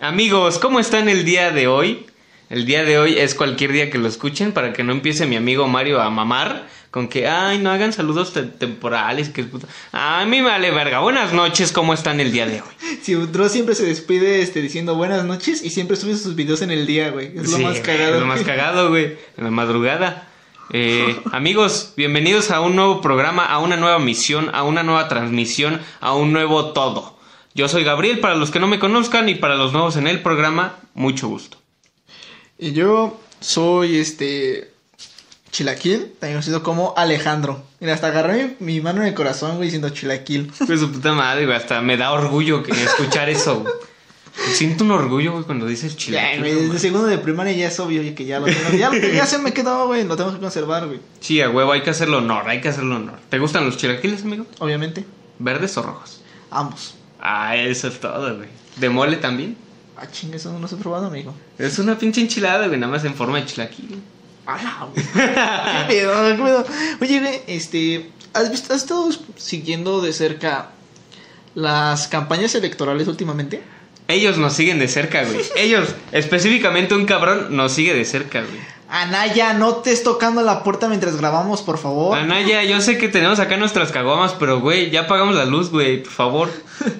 Amigos, ¿cómo están el día de hoy? El día de hoy es cualquier día que lo escuchen para que no empiece mi amigo Mario a mamar con que, ay, no hagan saludos te- temporales, que es puta. A mí me vale verga. Buenas noches, ¿cómo están el día de hoy? Si Dross siempre se despide este, diciendo buenas noches y siempre sube sus videos en el día, güey. Es lo Sí, más cagado. Es lo más cagado, güey. En la madrugada. Eh, amigos, bienvenidos a un nuevo programa, a una nueva misión, a una nueva transmisión, a un nuevo todo. Yo soy Gabriel, para los que no me conozcan y para los nuevos en el programa, mucho gusto. Y yo soy este. Chilaquil, también conocido como Alejandro. Mira, hasta agarré mi, mi mano en el corazón, güey, diciendo Chilaquil. Pues su puta madre, güey. Hasta me da orgullo que escuchar eso, güey. Siento un orgullo, güey, cuando dices Ya, chilaquil. güey, no desde segundo de primaria ya es obvio que ya lo tengo. Ya, ya se me quedó, güey, lo tengo que conservar, güey. Sí, a huevo, hay que hacerlo honor, hay que hacerlo honor. ¿Te gustan los chilaquiles, amigo? Obviamente, ¿Verdes o rojos? ambos. Ah, eso es todo, güey. ¿De mole también? Ah, chingue, eso no los he probado, amigo. Es una pinche enchilada, güey, nada más en forma de chilaquil. ¡Hala, güey! ¿Qué pedo, qué pedo? Oye, güey, este. ¿has, visto, ¿Has estado siguiendo de cerca las campañas electorales últimamente? Ellos nos siguen de cerca, güey. Ellos, específicamente un cabrón, nos sigue de cerca, güey. Anaya, no te estés tocando la puerta mientras grabamos, por favor. Anaya, yo sé que tenemos acá nuestras caguamas, pero, güey, ya apagamos la luz, güey, por favor.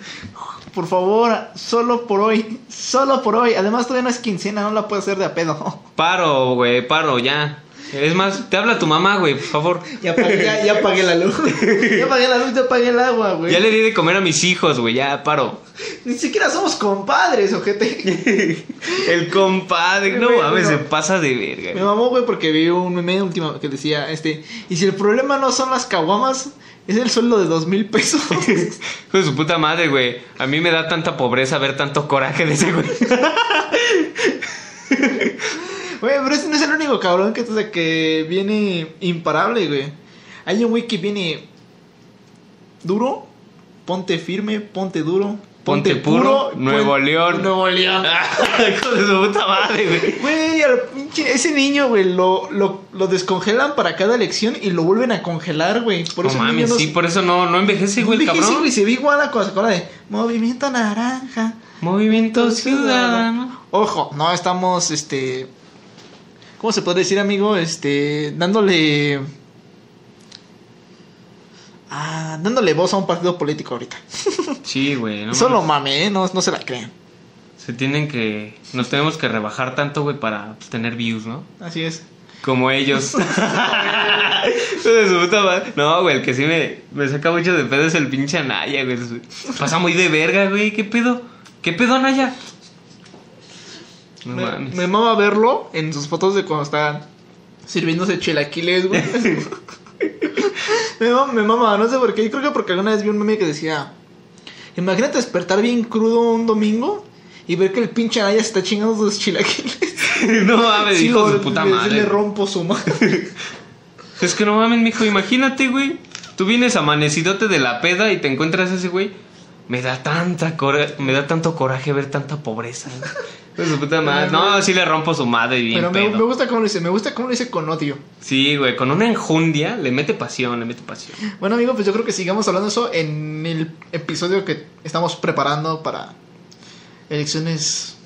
Por favor, solo por hoy. Solo por hoy. Además, todavía no es quincena, no la puedo hacer de a pedo. Paro, güey, paro, ya. Es más, te habla tu mamá, güey, por favor. Ya apagué, ya, ya apagué la luz. Ya apagué la luz, ya apagué el agua, güey. Ya le di de comer a mis hijos, güey, ya paro. Ni siquiera somos compadres, ojete. El compadre, no mames, se pasa de verga. Me mamó, güey, porque vi un meme último que decía, este, y si el problema no son las caguamas, es el sueldo de dos mil pesos. Hijo de su puta madre, güey. A mí me da tanta pobreza ver tanto coraje de ese güey. Güey, pero ese no es el único cabrón que, o sea, que viene imparable, güey. Hay un güey que viene duro, ponte firme, ponte duro, Ponte puro, Nuevo pon- León. Nuevo León. De su puta madre, güey. Güey, al pinche- ese niño, güey, lo, lo, lo descongelan para cada elección y lo vuelven a congelar, güey. Por No eso mames, no sí, por eso no, no envejece, güey, cabrón. güey, se ve igual a se acuerda de Movimiento Naranja. Movimiento Ciudadano. Ojo, no estamos, este... ¿Cómo se puede decir, amigo? Este, dándole... Ah, dándole voz a un partido político ahorita. Sí, güey, no Solo mame, ¿eh? No, no se la crean. Se tienen que. Nos tenemos que rebajar tanto, güey, para pues, tener views, ¿no? Así es. Como ellos. No, güey, el que sí me, me saca mucho de pedo es el pinche Anaya, güey. Pasa muy de verga, güey. ¿Qué pedo? ¿Qué pedo, Anaya? No me, mames. me mama verlo en sus fotos de cuando está sirviéndose chilaquiles, güey. me, mama, me mama, no sé por qué. Yo creo que porque alguna vez vi un meme que decía: Imagínate despertar bien crudo un domingo y ver que el pinche Anaya se está chingando sus chilaquiles. no mames, Sí, hijo de puta madre. Le rompo su madre. Es que no mames, mijo, imagínate, güey. Tú vienes amanecidote de la peda y te encuentras a ese güey. Me da tanta cora me da tanto coraje ver tanta pobreza. Su puta madre. No, sí le rompo su madre bien Pero me, pedo. me gusta cómo lo dice, me gusta cómo lo dice con odio. Sí, güey, con una enjundia le mete pasión, le mete pasión. Bueno, amigo, pues yo creo que sigamos hablando de eso en el episodio que estamos preparando para elecciones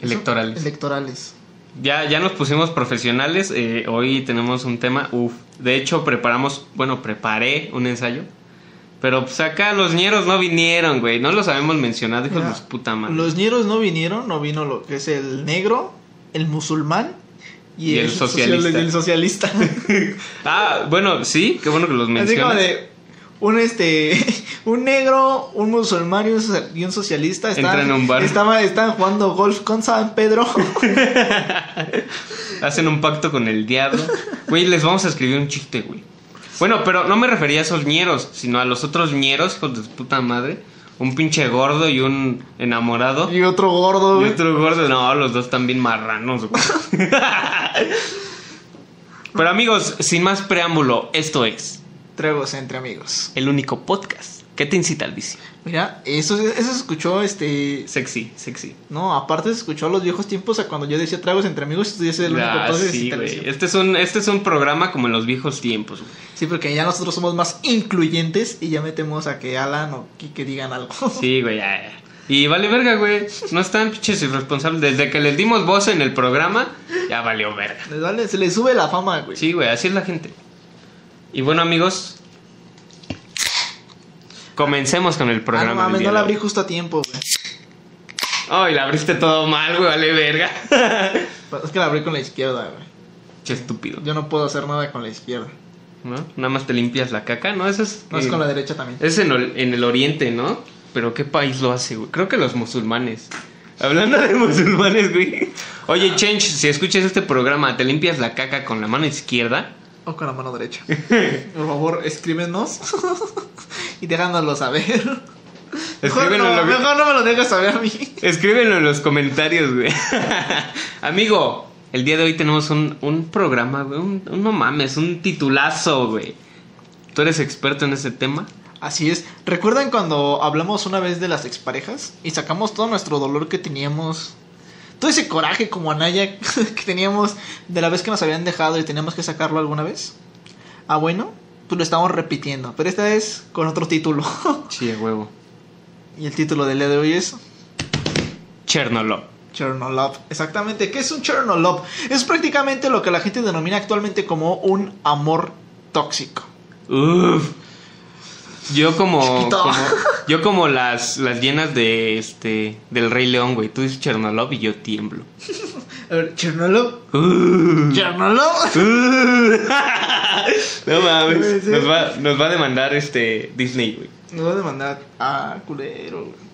Electorales. electorales. Ya, ya nos pusimos profesionales. eh, hoy tenemos un tema. Uf. De hecho, preparamos. Bueno, preparé un ensayo. Pero pues acá los ñeros no vinieron, güey. No los habíamos mencionado, hijos de su puta madre. Los ñeros no vinieron, no vino lo que es el negro, el musulmán y, Y el social- socialista. el socialista. Ah, bueno, sí, qué bueno que los Así como mencionas. de un este un negro, un musulmán y un, socialista estaban, a un bar. estaban, estaban jugando golf con San Pedro. Hacen un pacto con el diablo. Güey, les vamos a escribir un chiste, güey. Bueno, pero no me refería a esos ñeros, sino a los otros ñeros, hijos de puta madre. Un pinche gordo y un enamorado. y otro gordo, Y güey. otro gordo, no, los dos también marranos. güey. Pero amigos, sin más preámbulo, esto es Tragos entre amigos. el único podcast que te incita al vicio. Mira, eso, eso se escuchó, este... Sexy, sexy. No, aparte se escuchó a los viejos tiempos a cuando yo decía tragos entre amigos, esto ya es el único Ah, podcast sí. Este es un, este es un programa como en los viejos tiempos, güey. Sí, porque ya nosotros somos más incluyentes y ya metemos a que Alan o Kike digan algo. Sí, güey, ya, ya. Y vale verga, güey. No están pinches irresponsables. Desde que les dimos voz en el programa, ya valió verga. Les vale- se les sube la fama, güey. Sí, güey, así es la gente. Y bueno, amigos, comencemos con el Ah, programa. no mames, no la abrí justo a tiempo, güey. Ay, la abriste todo mal, güey, vale verga. Pero Es que la abrí con la izquierda, güey. Che estúpido. Yo no puedo hacer nada con la izquierda. ¿No? Nada más te limpias la caca, ¿no? Eso es. No es con la derecha también. Es en el oriente, ¿no? Pero ¿qué país lo hace, güey? Creo que los musulmanes. Hablando de musulmanes, güey. Oye, Change, si escuchas este programa, ¿te limpias la caca con la mano izquierda? O con la mano derecha. Por favor, escríbenos. y déjanoslo saber. Mejor Escríbenlo no, en lo- mejor no me lo dejes saber a mí. Escríbenlo en los comentarios, güey. Amigo, el día de hoy tenemos un, un programa, güey. Un, un- no mames, un titulazo, güey. ¿Tú eres experto en ese tema? Así es. ¿Recuerdan cuando hablamos una vez de las exparejas? Y sacamos todo nuestro dolor que teníamos. Todo ese coraje como Anaya que teníamos de la vez que nos habían dejado y teníamos que sacarlo alguna vez. Ah, bueno, pues lo estamos repitiendo. Pero esta vez con otro título. Sí, huevo. y el título del día de hoy es Chernolop. Chernolov. Exactamente, ¿qué es un Chernolov? Es prácticamente lo que la gente denomina actualmente como un amor tóxico. Uf. Yo como, yo como las las llenas de este del Rey León, güey. Tú dices Chernolop y yo tiemblo. A ver, Chernolov. Uh. Chernolov. no mames. Nos va, nos va a demandar este Disney, güey. Nos va a demandar. Ah, culero, güey.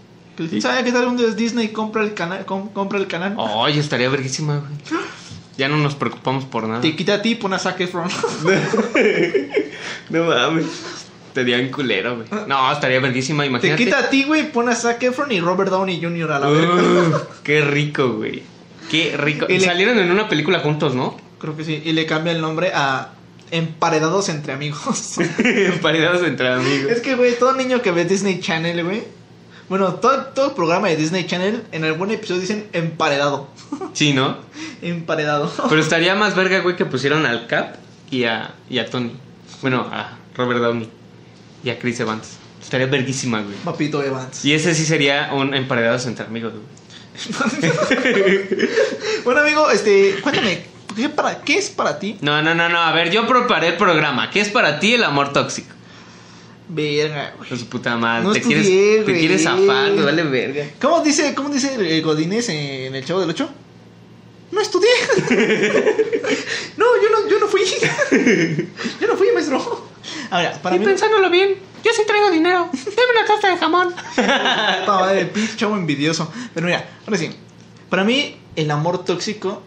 ¿Quién sabe qué tal un día Disney compra el canal? com- compra el canal? Oye, estaría verguísima, güey. Ya no nos preocupamos por nada. Te quita a ti, pone a Zac Efron. No mames. Estaría en culero, güey. No, estaría verguísima, Te imagínate. quita a ti, güey, pone a Zac Efron y Robert Downey Jr. a la verga. Qué rico, güey. Qué rico. Y le- Salieron en una película juntos, ¿no? Creo que sí. Y le cambia el nombre a Emparedados entre amigos. Emparedados entre amigos. es que, güey, todo niño que ve Disney Channel, güey. Bueno, todo, todo programa de Disney Channel, en algún episodio dicen emparedado. Sí, ¿no? emparedado. Pero estaría más verga, güey, que pusieron al Cap y a, y a Tony. Bueno, a Robert Downey y a Chris Evans. Estaría verguísima, güey. Papito Evans. Y ese sí sería un emparedados entre amigos, güey. Bueno, amigo, este, cuéntame, ¿qué, para, ¿qué es para ti? No, no, no, no. A ver, yo preparé el programa. ¿Qué es para ti el amor tóxico? Verga, güey. Su puta madre. No te, estudié, quieres, te güey. quieres zafar, me vale verga. ¿Cómo dice, cómo dice el Godínez en el Chavo del Ocho? No estudié. no, yo no, yo no fui. yo no fui, maestro. Ahora, para Y mí. pensándolo bien, yo sí traigo dinero. Deme una taza de jamón. Madre, el pinche chavo envidioso. Pero mira, ahora sí. Para mí, el amor tóxico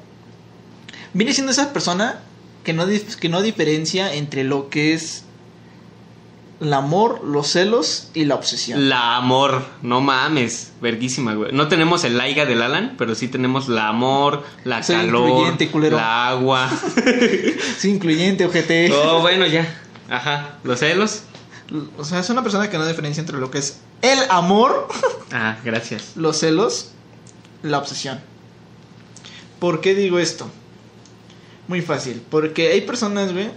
viene siendo esa persona que no, que no diferencia entre lo que es el amor, los celos y la obsesión. La amor, no mames, verguísima, güey. No tenemos el laiga del Alan, pero sí tenemos la amor, la Soy calor, incluyente, culero. la agua. Sí, incluyente, ojete. oh, bueno, ya. Ajá, los celos. O sea, es una persona que no diferencia entre lo que es el amor, Ah, gracias. los celos, la obsesión. ¿Por qué digo esto? Muy fácil. Porque hay personas, güey,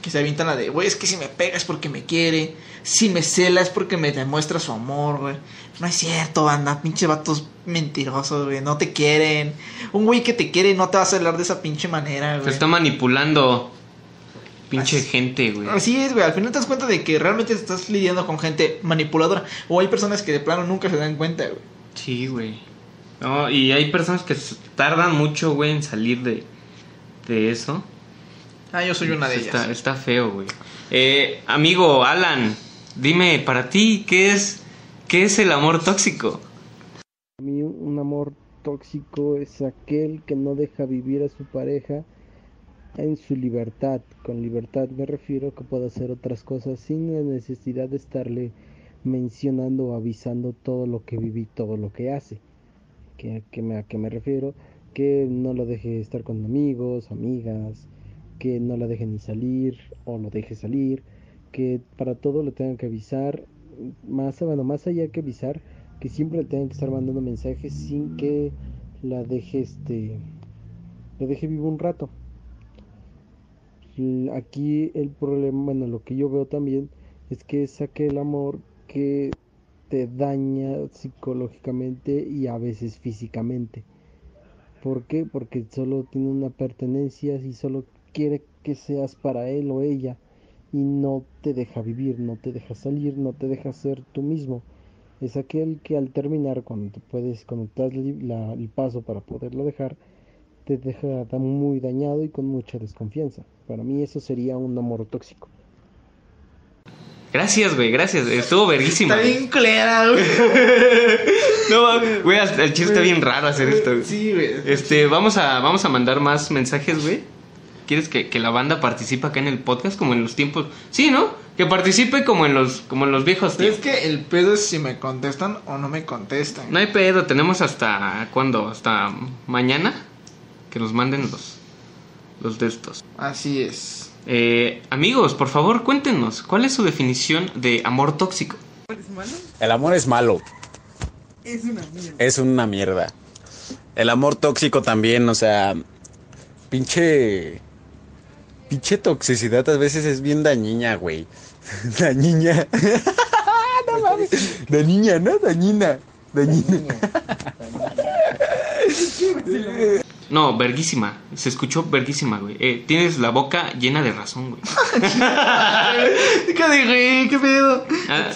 que se avientan la de, güey, es que si me pega es porque me quiere. Si me cela es porque me demuestra su amor, güey. No es cierto, banda. Pinche vatos mentirosos, güey. No te quieren. Un güey que te quiere no te va a celar de esa pinche manera, Se güey. está manipulando. Pinche Así- gente, güey. Así es, güey. Al final te das cuenta de que realmente estás lidiando con gente manipuladora. O hay personas que de plano nunca se dan cuenta, güey. Sí, güey. No, y hay personas que tardan mucho, güey, en salir de, de eso. Ah, yo soy una de está, ellas. está feo, güey. Eh, amigo Alan, dime, para ti, ¿qué es, qué es el amor tóxico? Para mí un amor tóxico es aquel que no deja vivir a su pareja en su libertad. Con libertad me refiero que pueda hacer otras cosas sin la necesidad de estarle mencionando o avisando todo lo que viví, todo lo que hace. ¿Que, que me, ¿A qué me refiero? Que no lo deje estar con amigos, amigas, que no la deje ni salir o lo deje salir, que para todo le tengan que avisar, más, bueno, más allá que avisar, que siempre le tengan que estar mandando mensajes sin que la deje este la deje vivo un rato aquí el problema bueno lo que yo veo también es que saque el amor que te daña psicológicamente y a veces físicamente. ¿Por qué? Porque solo tiene una pertenencia y solo quiere que seas para él o ella y no te deja vivir, no te deja salir, no te deja ser tú mismo. Es aquel que al terminar, cuando te puedes conectar el paso para poderlo dejar, te deja muy dañado y con mucha desconfianza. Para mí eso sería un amor tóxico. Gracias, güey, gracias. Estuvo verguísima. Está bien clara, güey. no, güey, el chiste está bien raro hacer esto. Sí, güey. Este, vamos a, vamos a mandar más mensajes, güey. ¿Quieres que, que, la banda participe acá en el podcast como en los tiempos? Sí, ¿no? Que participe como en los, como en los viejos tiempos. Es que el pedo es si me contestan o no me contestan. No hay pedo, tenemos hasta ¿cuándo? Hasta mañana que nos manden los, los de estos. Así es. Eh, amigos, por favor, cuéntenos, ¿cuál es su definición de amor tóxico? El amor es malo. Es una mierda. Es una mierda. El amor tóxico también, o sea, pinche... Pinche toxicidad a veces es bien dañina, güey. dañina. no mames. Dañina, ¿no? Dañina. Dañina. No, verguísima. Se escuchó verguísima, güey. Eh, tienes la boca llena de razón, güey. ¿Qué dije? ¿Qué pedo? Ah.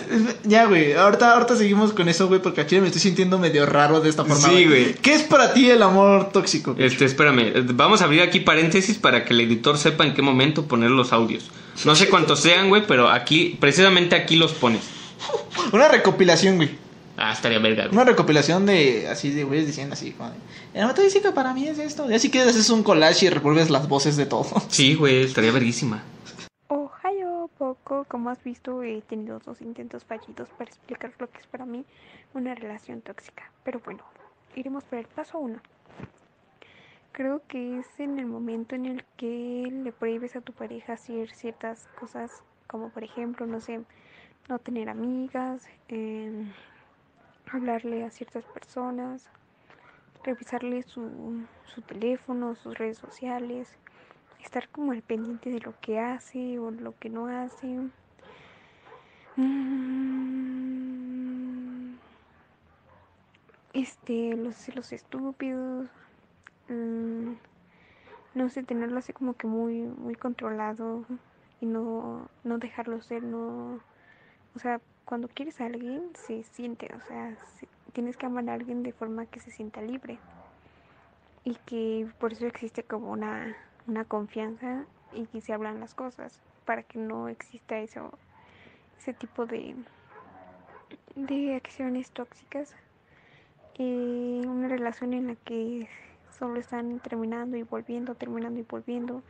Ya, güey. Ahorita, ahorita seguimos con eso, güey, porque aquí me estoy sintiendo medio raro de esta forma. Sí, güey. ¿Qué es para ti el amor tóxico? Este, espérame. Vamos a abrir aquí paréntesis para que el editor sepa en qué momento poner los audios. No sé cuántos sean, güey, pero aquí, precisamente aquí los pones. Una recopilación, güey. Ah, estaría verga. Una recopilación de así de güeyes diciendo así, como el metafísica para mí es esto. Y así que haces un collage y revuelves las voces de todo. Sí, güey, estaría verguísima. Ohio, poco, como has visto, he tenido dos intentos fallidos para explicar lo que es para mí una relación tóxica. Pero bueno, iremos por el paso uno. Creo que es en el momento en el que le prohíbes a tu pareja hacer ciertas cosas, como por ejemplo, no sé, no tener amigas, eh, hablarle a ciertas personas, revisarle su, su teléfono, sus redes sociales, estar como al pendiente de lo que hace o lo que no hace. Mm, este, los celos estúpidos. Mm, no sé, tenerlo así como que muy, muy controlado y no, no dejarlo ser, no, o sea, cuando quieres a alguien se siente, o sea, tienes que amar a alguien de forma que se sienta libre y que por eso existe como una, una confianza y que se hablan las cosas para que no exista eso, ese tipo de, de acciones tóxicas. Eh, una relación en la que solo están terminando y volviendo, terminando y volviendo,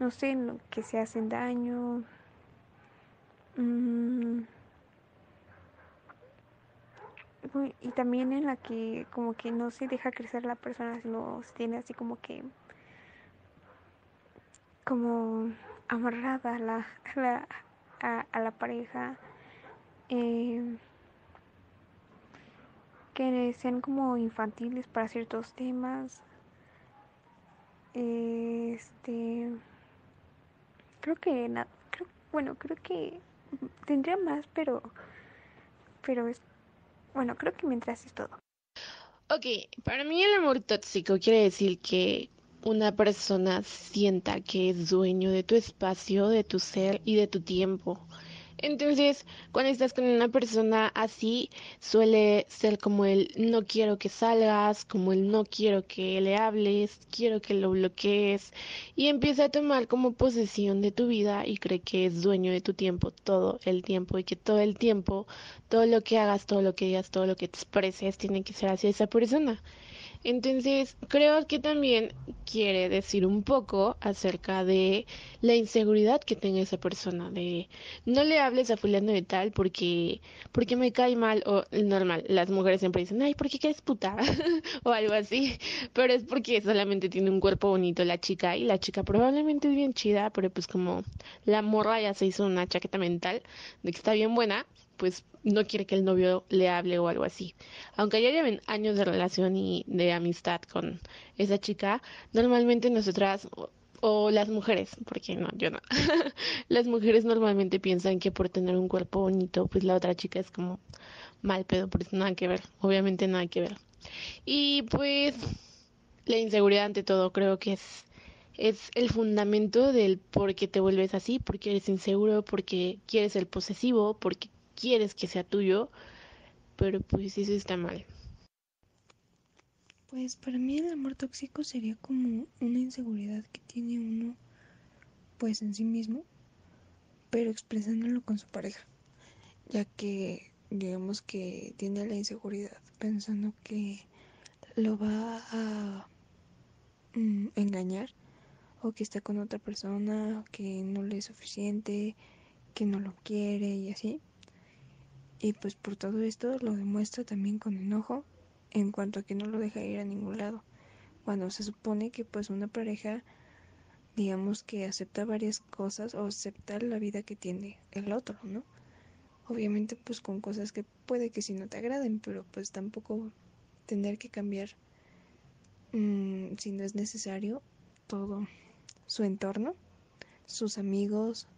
no sé, que se hacen daño. Mm, y también en la que como que no se deja crecer la persona, sino se tiene así como que como amarrada a la, a la, pareja. Eh, que sean como infantiles para ciertos temas. Este creo que nada, bueno, creo que tendría más, pero pero es bueno, creo que mientras es todo. Ok, para mí el amor tóxico quiere decir que una persona sienta que es dueño de tu espacio, de tu ser y de tu tiempo. Entonces, cuando estás con una persona así, suele ser como el no quiero que salgas, como el no quiero que le hables, quiero que lo bloquees y empieza a tomar como posesión de tu vida y cree que es dueño de tu tiempo todo el tiempo y que todo el tiempo, todo lo que hagas, todo lo que digas, todo lo que expreses tiene que ser hacia esa persona. Entonces, creo que también quiere decir un poco acerca de la inseguridad que tenga esa persona, de no le hables a fulano de tal porque, porque me cae mal, o normal, las mujeres siempre dicen, ay, ¿por qué puta? o algo así, pero es porque solamente tiene un cuerpo bonito la chica y la chica probablemente es bien chida, pero pues como la morra ya se hizo una chaqueta mental de que está bien buena, pues no quiere que el novio le hable o algo así. Aunque ya lleven años de relación y de amistad con esa chica, normalmente nosotras o, las mujeres, porque no, yo no. las mujeres normalmente piensan que por tener un cuerpo bonito, pues la otra chica es como mal pedo, por eso nada que ver, obviamente nada que ver. Y pues la inseguridad ante todo creo que es, es el fundamento del por qué te vuelves así, porque eres inseguro, porque quieres ser posesivo, porque quieres que sea tuyo, pero pues eso está mal. Pues para mí el amor tóxico sería como una inseguridad que tiene uno pues en sí mismo, pero expresándolo con su pareja, ya que digamos que tiene la inseguridad pensando que lo va a mm, engañar o que está con otra persona, que no le es suficiente, que no lo quiere y así. Y pues por todo esto lo demuestra también con enojo en cuanto a que no lo deja ir a ningún lado. Cuando se supone que pues una pareja, digamos que acepta varias cosas o acepta la vida que tiene el otro, ¿no? Obviamente pues con cosas que puede que sí no te agraden, pero pues tampoco tener que cambiar mmm, si no es necesario todo su entorno, sus amigos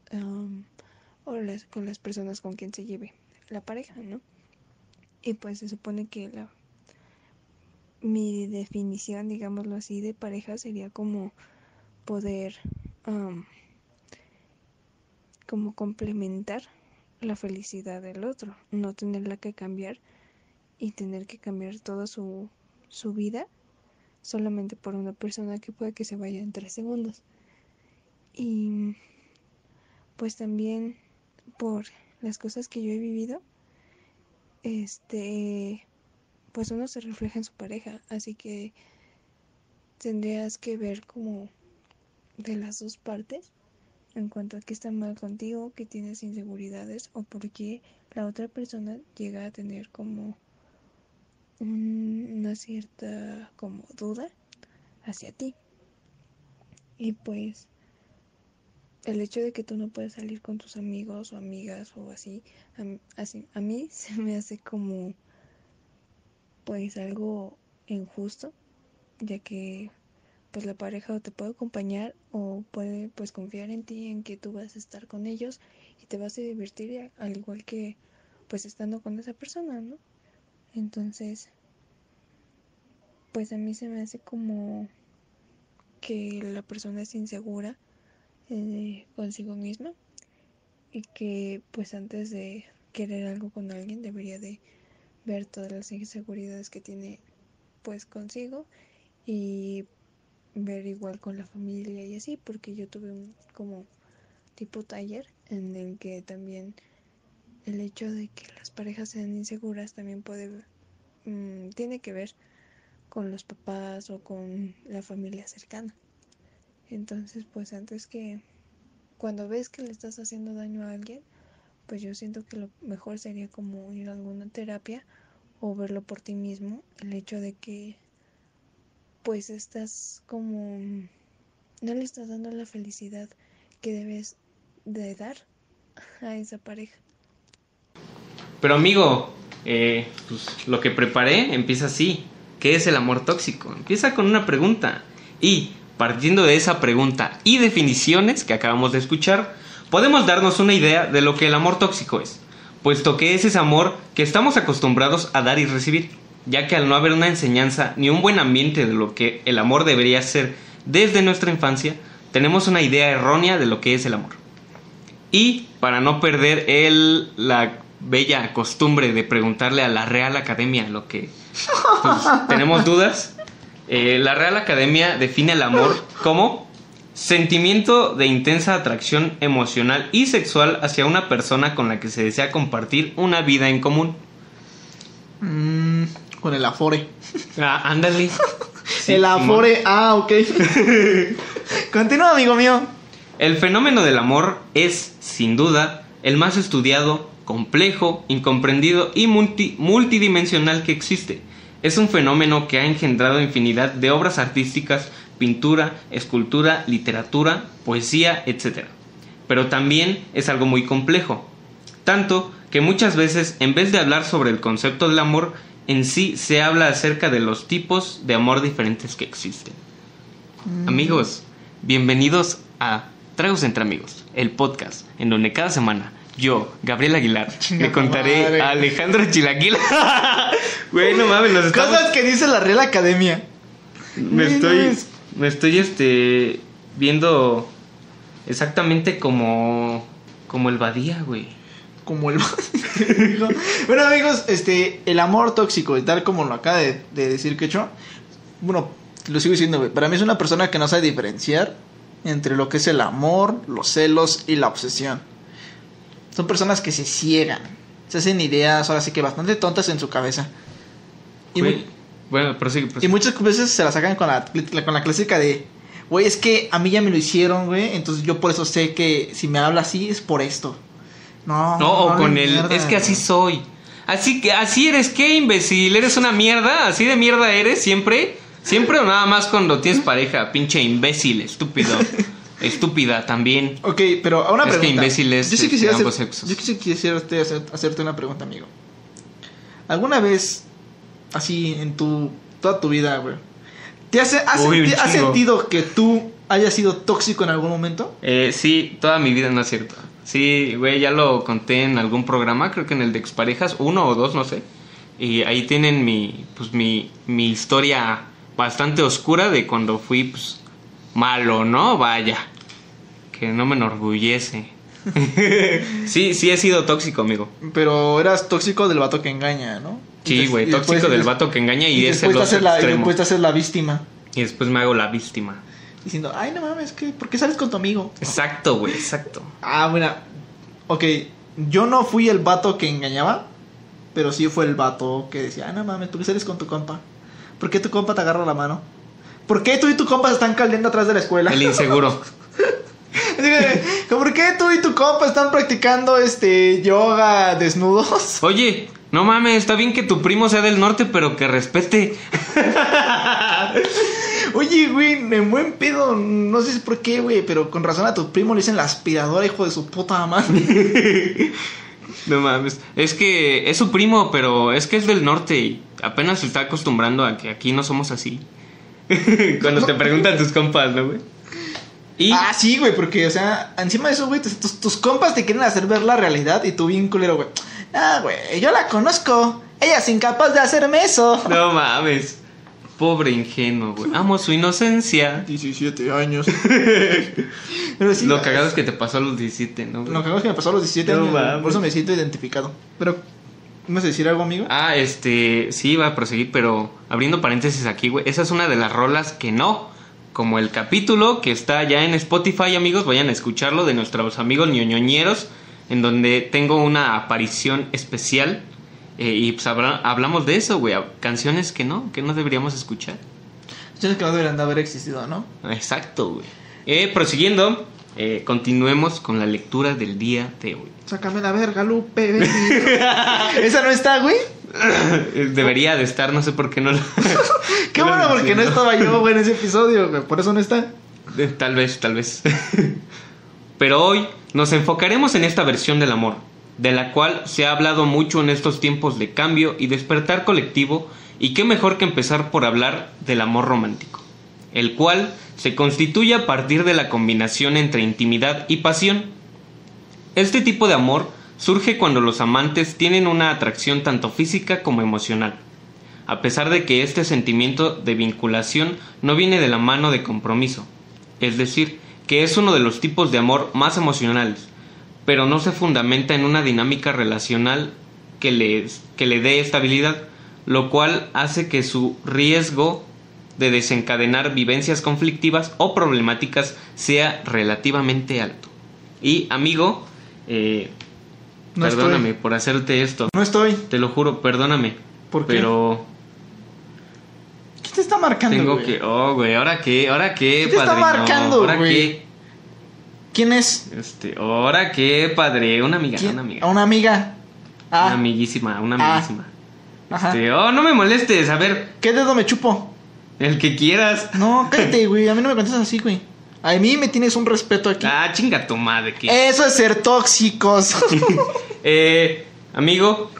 o las, con las personas con quien se lleve la pareja, ¿no? Y pues se supone que la mi definición, digámoslo así, de pareja sería como poder como complementar la felicidad del otro, no tenerla que cambiar y tener que cambiar toda su, su vida solamente por una persona que puede que se vaya en tres segundos. Y pues también por las cosas que yo he vivido, este pues uno se refleja en su pareja, así que tendrías que ver como de las dos partes en cuanto a qué está mal contigo, que tienes inseguridades o por qué la otra persona llega a tener como una cierta como duda hacia ti. Y pues el hecho de que tú no puedes salir con tus amigos o amigas o así, así a mí se me hace como pues algo injusto, ya que pues la pareja te puede acompañar o puede pues confiar en ti en que tú vas a estar con ellos y te vas a divertir al igual que pues estando con esa persona, ¿no? Entonces, pues a mí se me hace como que la persona es insegura eh, consigo misma y que pues antes de querer algo con alguien debería de ver todas las inseguridades que tiene pues consigo y ver igual con la familia y así porque yo tuve un como tipo taller en el que también el hecho de que las parejas sean inseguras también puede mm, tiene que ver con los papás o con la familia cercana entonces pues antes que cuando ves que le estás haciendo daño a alguien pues yo siento que lo mejor sería como ir a alguna terapia o verlo por ti mismo, el hecho de que pues estás como no le estás dando la felicidad que debes de dar a esa pareja. Pero amigo, eh, pues, lo que preparé empieza así. ¿Qué es el amor tóxico? Empieza con una pregunta. Y partiendo de esa pregunta y definiciones que acabamos de escuchar, podemos darnos una idea de lo que el amor tóxico es, puesto que es ese amor que estamos acostumbrados a dar y recibir, ya que al no haber una enseñanza ni un buen ambiente de lo que el amor debería ser desde nuestra infancia, tenemos una idea errónea de lo que es el amor. Y para no perder el, la bella costumbre de preguntarle a la Real Academia lo que pues, tenemos dudas, eh, la Real Academia define el amor como Sentimiento de intensa atracción emocional y sexual hacia una persona con la que se desea compartir una vida en común. Mm, con el afore. Ah, ándale. el afore, ah, ok. Continúa, amigo mío. El fenómeno del amor es, sin duda, el más estudiado, complejo, incomprendido y multidimensional que existe. Es un fenómeno que ha engendrado infinidad de obras artísticas pintura, escultura, literatura, poesía, etc. Pero también es algo muy complejo, tanto que muchas veces en vez de hablar sobre el concepto del amor, en sí se habla acerca de los tipos de amor diferentes que existen. Mm. Amigos, bienvenidos a Tragos entre Amigos, el podcast en donde cada semana yo, Gabriel Aguilar, Chinga le contaré madre. a Alejandro Chilaquil. Güey, no mames, los estamos... Cosas que dice la Real Academia. Me estoy, me estoy, este, viendo exactamente como, como el Badía, güey. Como el. bueno, amigos, este, el amor tóxico, y tal como lo acaba de, de decir Quecho, bueno, lo sigo diciendo, güey. Para mí es una persona que no sabe diferenciar entre lo que es el amor, los celos y la obsesión. Son personas que se ciegan, se hacen ideas, ahora sí que bastante tontas en su cabeza. Y, Güey, mu- bueno, prosigue, y prosigue. muchas veces se la sacan con la, con la clásica de, güey, es que a mí ya me lo hicieron, güey, entonces yo por eso sé que si me habla así es por esto. No, No, o no con el, mierda, es que así soy. Así que, así eres, ¿qué, imbécil? ¿Eres una mierda? ¿Así de mierda eres siempre? ¿Siempre o nada más cuando tienes pareja? Pinche imbécil, estúpido. Estúpida también. Ok, pero a una Es que pregunta. imbécil es yo sí de quisiera, ambos hacer, sexos. yo sí quisiera hacer- hacerte una pregunta, amigo. ¿Alguna vez, así en tu toda tu vida, güey, te has, Uy, sentido que tú hayas sido tóxico en algún momento? Eh, sí, toda mi vida no es cierto. Sí, güey, ya lo conté en algún programa, creo que en el de exparejas, uno o dos, no sé. Y ahí tienen mi, pues mi, mi historia bastante oscura de cuando fui, pues, malo, ¿no? Vaya, que no me enorgullece. sí, sí he sido tóxico, amigo. Pero eras tóxico del vato que engaña, ¿no? Sí, güey, después- tóxico del vato que engaña y, y es después el otro la, y extremo. después te haces la víctima. Y después me hago la víctima. Diciendo, ay, no mames, ¿qué? ¿por qué sales con tu amigo? Exacto, güey, exacto. Ah, mira. Ok, yo no fui el vato que engañaba, pero sí fue el vato que decía, ah, no mames, ¿por qué sales con tu compa? ¿Por qué tu compa te agarra la mano? ¿Por qué tú y tu compa se están caldeando atrás de la escuela? El inseguro. ¿Por qué tú y tu compa están practicando este yoga desnudos? Oye, no mames, está bien que tu primo sea del norte, pero que respete. Oye, güey, en buen pedo, no sé por qué, güey, pero con razón a tu primo le dicen la aspiradora, hijo de su puta madre. No mames. Es que es su primo, pero es que es del norte y apenas se está acostumbrando a que aquí no somos así. Cuando te preguntan tus compas, ¿no, güey? Y Ah, sí, güey, porque, o sea, encima de eso, güey, tus, tus- compas te quieren hacer ver la realidad y tú bien culero, güey. Ah, güey, yo la conozco. Ella es incapaz de hacerme eso. no mames. Pobre ingenuo, güey. Amo su inocencia. 17 años. Pero sí, Lo cagado es que te pasó a los 17, ¿no? güey? Lo cagado es que me pasó a los 17 No años, güey, mames. por eso me siento identificado. Pero, ¿me a decir algo, amigo? Ah, este, sí, va a proseguir, pero abriendo paréntesis aquí, güey, esa es una de las rolas que no, como el capítulo que está ya en Spotify, amigos, vayan a escucharlo de nuestros amigos ñoñoñeros, en donde tengo una aparición especial eh, y pues habla- hablamos de eso, güey, canciones que no, que no deberíamos escuchar. Canciones que no deberían de haber existido, ¿no? Exacto, güey. Eh, prosiguiendo, eh, continuemos con la lectura del día de hoy. Sácame la verga, Lupe. ¿Esa no está, güey? Debería de estar, no sé por qué no la... Qué no bueno, porque no estaba yo, güey, en ese episodio, güey. Por eso no está. Eh, Tal vez, tal vez. Pero hoy nos enfocaremos en esta versión del amor, de la cual se ha hablado mucho en estos tiempos de cambio y despertar colectivo, y qué mejor que empezar por hablar del amor romántico, el cual se constituye a partir de la combinación entre intimidad y pasión. Este tipo de amor surge cuando los amantes tienen una atracción tanto física como emocional a pesar de que este sentimiento de vinculación no viene de la mano de compromiso, es decir, que es uno de los tipos de amor más emocionales, pero no se fundamenta en una dinámica relacional que le, que le dé estabilidad, lo cual hace que su riesgo de desencadenar vivencias conflictivas o problemáticas sea relativamente alto. Y amigo, eh, No perdóname estoy. por hacerte esto, No estoy. te lo juro, perdóname. ¿Por qué? Pero ¿Qué te está marcando, tengo güey? que. Oh, güey, ¿ahora qué? ¿Ahora qué, ¿Qué te está marcando, ¿Ahora güey? qué? ¿Quién es? Este, ¿ahora qué, padre? Una amiga, ¿Quién? una amiga. A una amiga. Ah, Una amiguísima, una Ah. amiguísima. ajá. Este, oh, no me molestes, a ver, ¿Qué dedo me chupo? el que quieras. No, cállate, güey. A mí no me contestas así, güey. A mí me tienes un respeto aquí. Ah, chinga tu madre, que. Eso es ser tóxicos. Eh, amigo,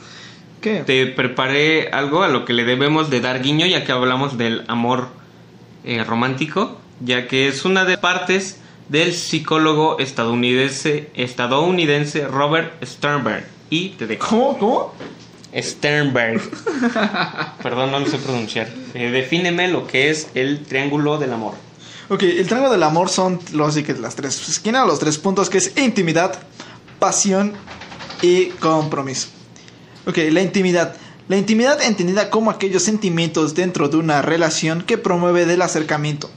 ¿Qué? te preparé algo a lo que le debemos de dar guiño, ya que hablamos del amor eh, romántico, ya que es una de partes del psicólogo estadounidense, estadounidense Robert Sternberg. Y te dejo. ¿Cómo? ¿Cómo? Sternberg. Perdón, no lo sé pronunciar. Eh, defíneme lo que es el triángulo del amor. Ok, el triángulo del amor son los, las tres esquinas, los tres puntos que es intimidad, pasión y compromiso. Ok, la intimidad. La intimidad entendida como aquellos sentimientos dentro de una relación que promueve el acercamiento,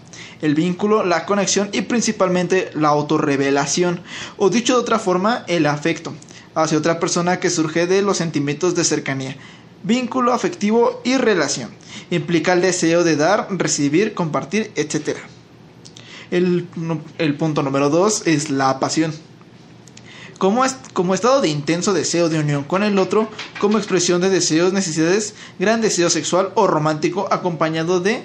el vínculo, la conexión y principalmente la autorrevelación, o dicho de otra forma, el afecto hacia otra persona que surge de los sentimientos de cercanía, vínculo afectivo y relación. Implica el deseo de dar, recibir, compartir, etc. El, punto número dos es la pasión como, como estado de intenso deseo de unión con el otro, como expresión de deseos, necesidades, gran deseo sexual o romántico acompañado de,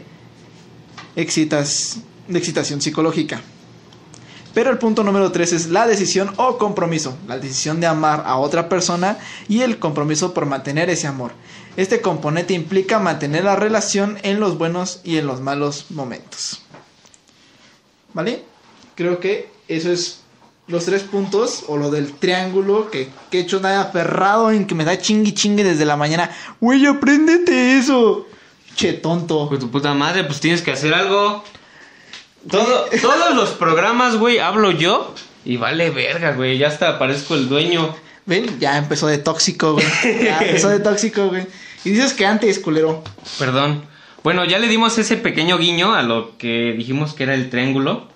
excitas, de excitación psicológica. Pero el punto número 3 es la decisión o compromiso, la decisión de amar a otra persona y el compromiso por mantener ese amor. Este componente implica mantener la relación en los buenos y en los malos momentos. ¿Vale? Creo que eso es los tres puntos o lo del triángulo que, he hecho nada aferrado en que me da chingui chingue desde la mañana. Güey, apréndete eso. Che, tonto. Pues tu puta madre, pues tienes que hacer algo. Todo, todos los programas, güey, hablo yo y vale verga, güey. Ya hasta parezco el dueño. Ven, ya empezó de tóxico, güey. Ya empezó de tóxico, güey. Y dices que antes, culero. Perdón. Bueno, ya le dimos ese pequeño guiño a lo que dijimos que era el triángulo.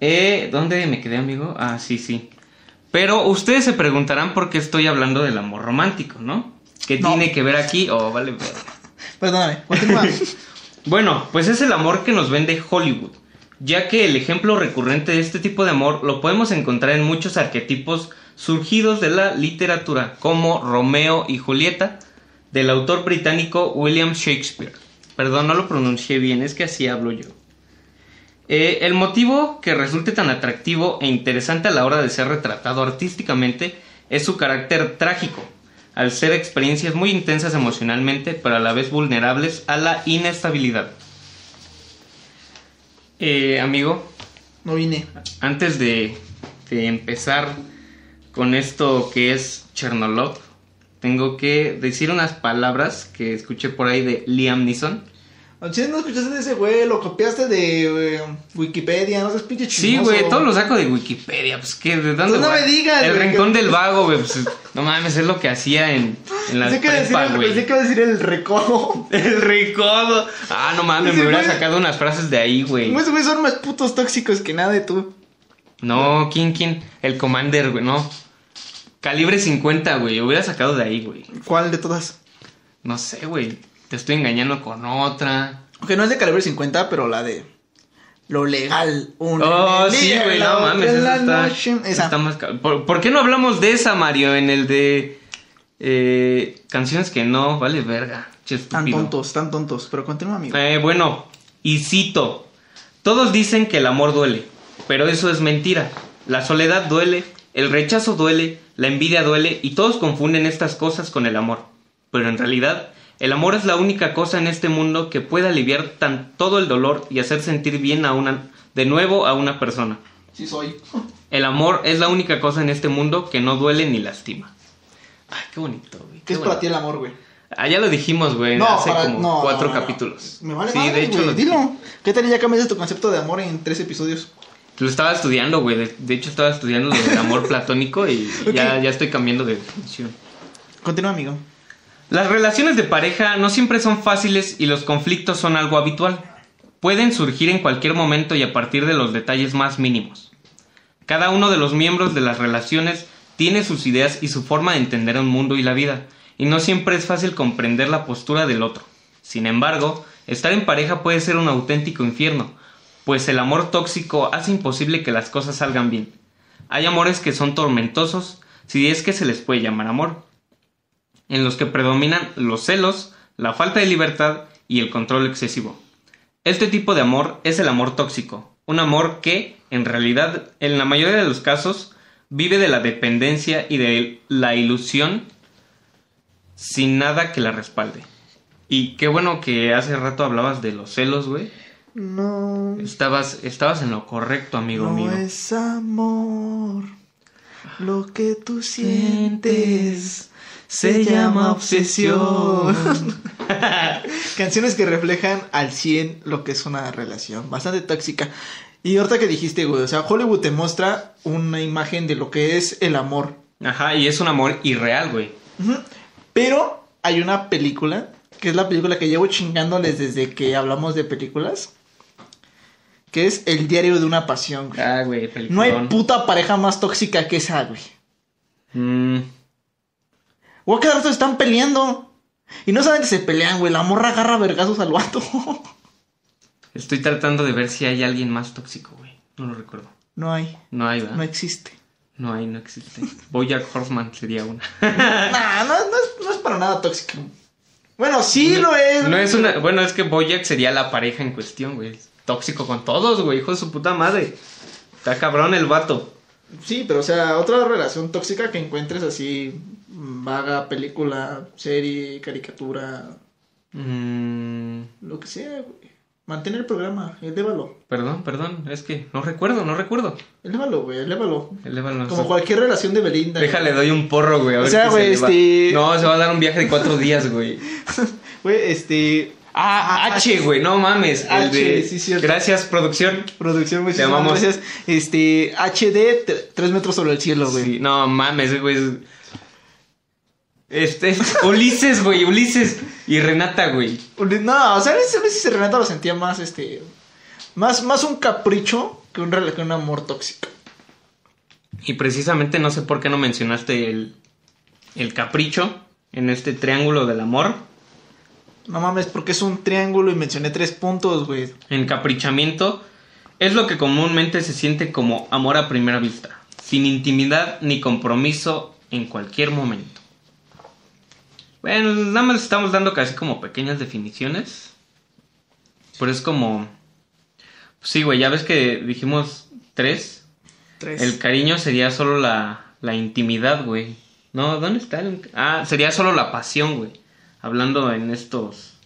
Eh, ¿Dónde me quedé, amigo? Ah, sí, sí. Pero ustedes se preguntarán por qué estoy hablando del amor romántico, ¿no? ¿Qué tiene que ver aquí? Oh, vale. Perdóname, continúa. bueno, pues es el amor que nos vende Hollywood, ya que el ejemplo recurrente de este tipo de amor lo podemos encontrar en muchos arquetipos surgidos de la literatura, como Romeo y Julieta, del autor británico William Shakespeare. Perdón, no lo pronuncié bien, es que así hablo yo. Eh, el motivo que resulte tan atractivo e interesante a la hora de ser retratado artísticamente es su carácter trágico, al ser experiencias muy intensas emocionalmente, pero a la vez vulnerables a la inestabilidad. Eh, amigo, no vine. Antes de, de empezar con esto que es Chernolog, tengo que decir unas palabras que escuché por ahí de Liam Neeson si no escuchaste de ese güey, lo copiaste de eh, Wikipedia, no seas pinche Sí, güey, todo lo saco de Wikipedia, pues que de dónde. No me digas, El rincón del vago, güey, pues no mames, es lo que hacía en, en la prepa, güey. Pensé que iba a decir el recodo. el recodo. Ah, no mames, me hubiera sacado unas frases de ahí, güey. Esos güey son más putos tóxicos que nada de tú. No, ¿quién, quién? El Commander, güey, no. Calibre 50, güey, hubiera sacado de ahí, güey. ¿Cuál de todas? No sé, güey te estoy engañando con otra. Que no es de calibre 50, pero la de lo legal. Un oh, sí, güey, no mames, esa está, más... ¿Por, qué no hablamos de esa, Mario, en el de eh, canciones que no, vale verga. Tan tontos, tan tontos, pero continúa, amigo. Eh, bueno, y cito, todos dicen que el amor duele, pero eso es mentira. La soledad duele, el rechazo duele, la envidia duele, y todos confunden estas cosas con el amor. Pero en realidad, el amor es la única cosa en este mundo que puede aliviar tan todo el dolor y hacer sentir bien a una de nuevo a una persona. Sí soy. El amor es la única cosa en este mundo que no duele ni lastima. Ay, qué bonito, güey. ¿Qué, es para ti el amor, güey? Ah, ya lo dijimos, güey, no, hace como cuatro capítulos. Me vale Sí, de hecho lo Dilo. ¿Qué tal ya cambiaste tu concepto de amor en tres episodios? Lo estaba estudiando, güey. De, hecho, estaba estudiando lo del amor platónico y ya, ya estoy cambiando de definición. Continúa, amigo. Las relaciones de pareja no siempre son fáciles y los conflictos son algo habitual. Pueden surgir en cualquier momento y a partir de los detalles más mínimos. Cada uno de los miembros de las relaciones tiene sus ideas y su forma de entender el mundo y la vida, y no siempre es fácil comprender la postura del otro. Sin embargo, estar en pareja puede ser un auténtico infierno, pues el amor tóxico hace imposible que las cosas salgan bien. Hay amores que son tormentosos, si es que se les puede llamar amor, en los que predominan los celos, la falta de libertad y el control excesivo. Este tipo de amor es el amor tóxico, un amor que, en realidad, en la mayoría de los casos, vive de la dependencia y de la ilusión sin nada que la respalde. Y qué bueno que hace rato hablabas de los celos, güey. No. Estabas, estabas en lo correcto, amigo no mío. es amor. Lo que tú sientes se llama obsesión. Canciones que reflejan al 100 lo que es una relación. Bastante tóxica. Y ahorita que dijiste, güey, o sea, Hollywood te muestra una imagen de lo que es el amor. Ajá, y es un amor irreal, güey. Pero hay una película, que es la película que llevo chingándoles desde que hablamos de películas, que es El diario de una pasión. güey. Ah, güey, No hay peliculón. puta pareja más tóxica que esa, güey. Mm, O a cada rato están peleando. Y no solamente se pelean, güey. La morra agarra vergazos al vato. estoy tratando de ver si hay alguien más tóxico, güey. No lo recuerdo. No hay. No hay, ¿verdad? No No, existe. hay, no existe. Bojack Horseman sería una. Nah, no, no es, no es para nada tóxico. Bueno, sí lo es. No es una. Bueno, es que Bojack sería la pareja en cuestión, güey. Tóxico con todos, güey. Hijo de su puta madre. Está cabrón el vato. Sí, pero o sea, otra relación tóxica que encuentres así, vaga, película, serie, caricatura, Mm, lo que sea, güey. Mantén el programa, elévalo. perdón, perdón. Es que no recuerdo, no recuerdo. Elévalo, güey, elévalo. Elévalo. Como cualquier relación de Belinda. güey. Déjale, doy un porro, güey. a O ver sea, güey, se este- No, se va a dar un viaje de cuatro días, güey. Güey, este. Ah, H, güey, no mames. El de... sí, cierto. Gracias, producción. Producción, Te muchísimas amamos. gracias. Este, HD, 3 metros sobre el cielo, güey. Sí, no mames, güey. Este, Ulises, güey, Ulises y Renata, güey. No, o sea, Ulises y Renata lo sentía más, este. Más, más un capricho que un, que un amor tóxico. Y precisamente no sé por qué no mencionaste el, el capricho en este triángulo del amor. No mames, porque es un triángulo y mencioné tres puntos, güey. Encaprichamiento es lo que comúnmente se siente como amor a primera vista, sin intimidad ni compromiso en cualquier momento. Bueno, nada más estamos dando casi como pequeñas definiciones. Pero es como... Sí, güey, ya ves que dijimos tres. Tres. El cariño sería solo la, la intimidad, güey. No, ¿dónde está? el- Ah, sería solo la pasión, güey. Hablando en estos...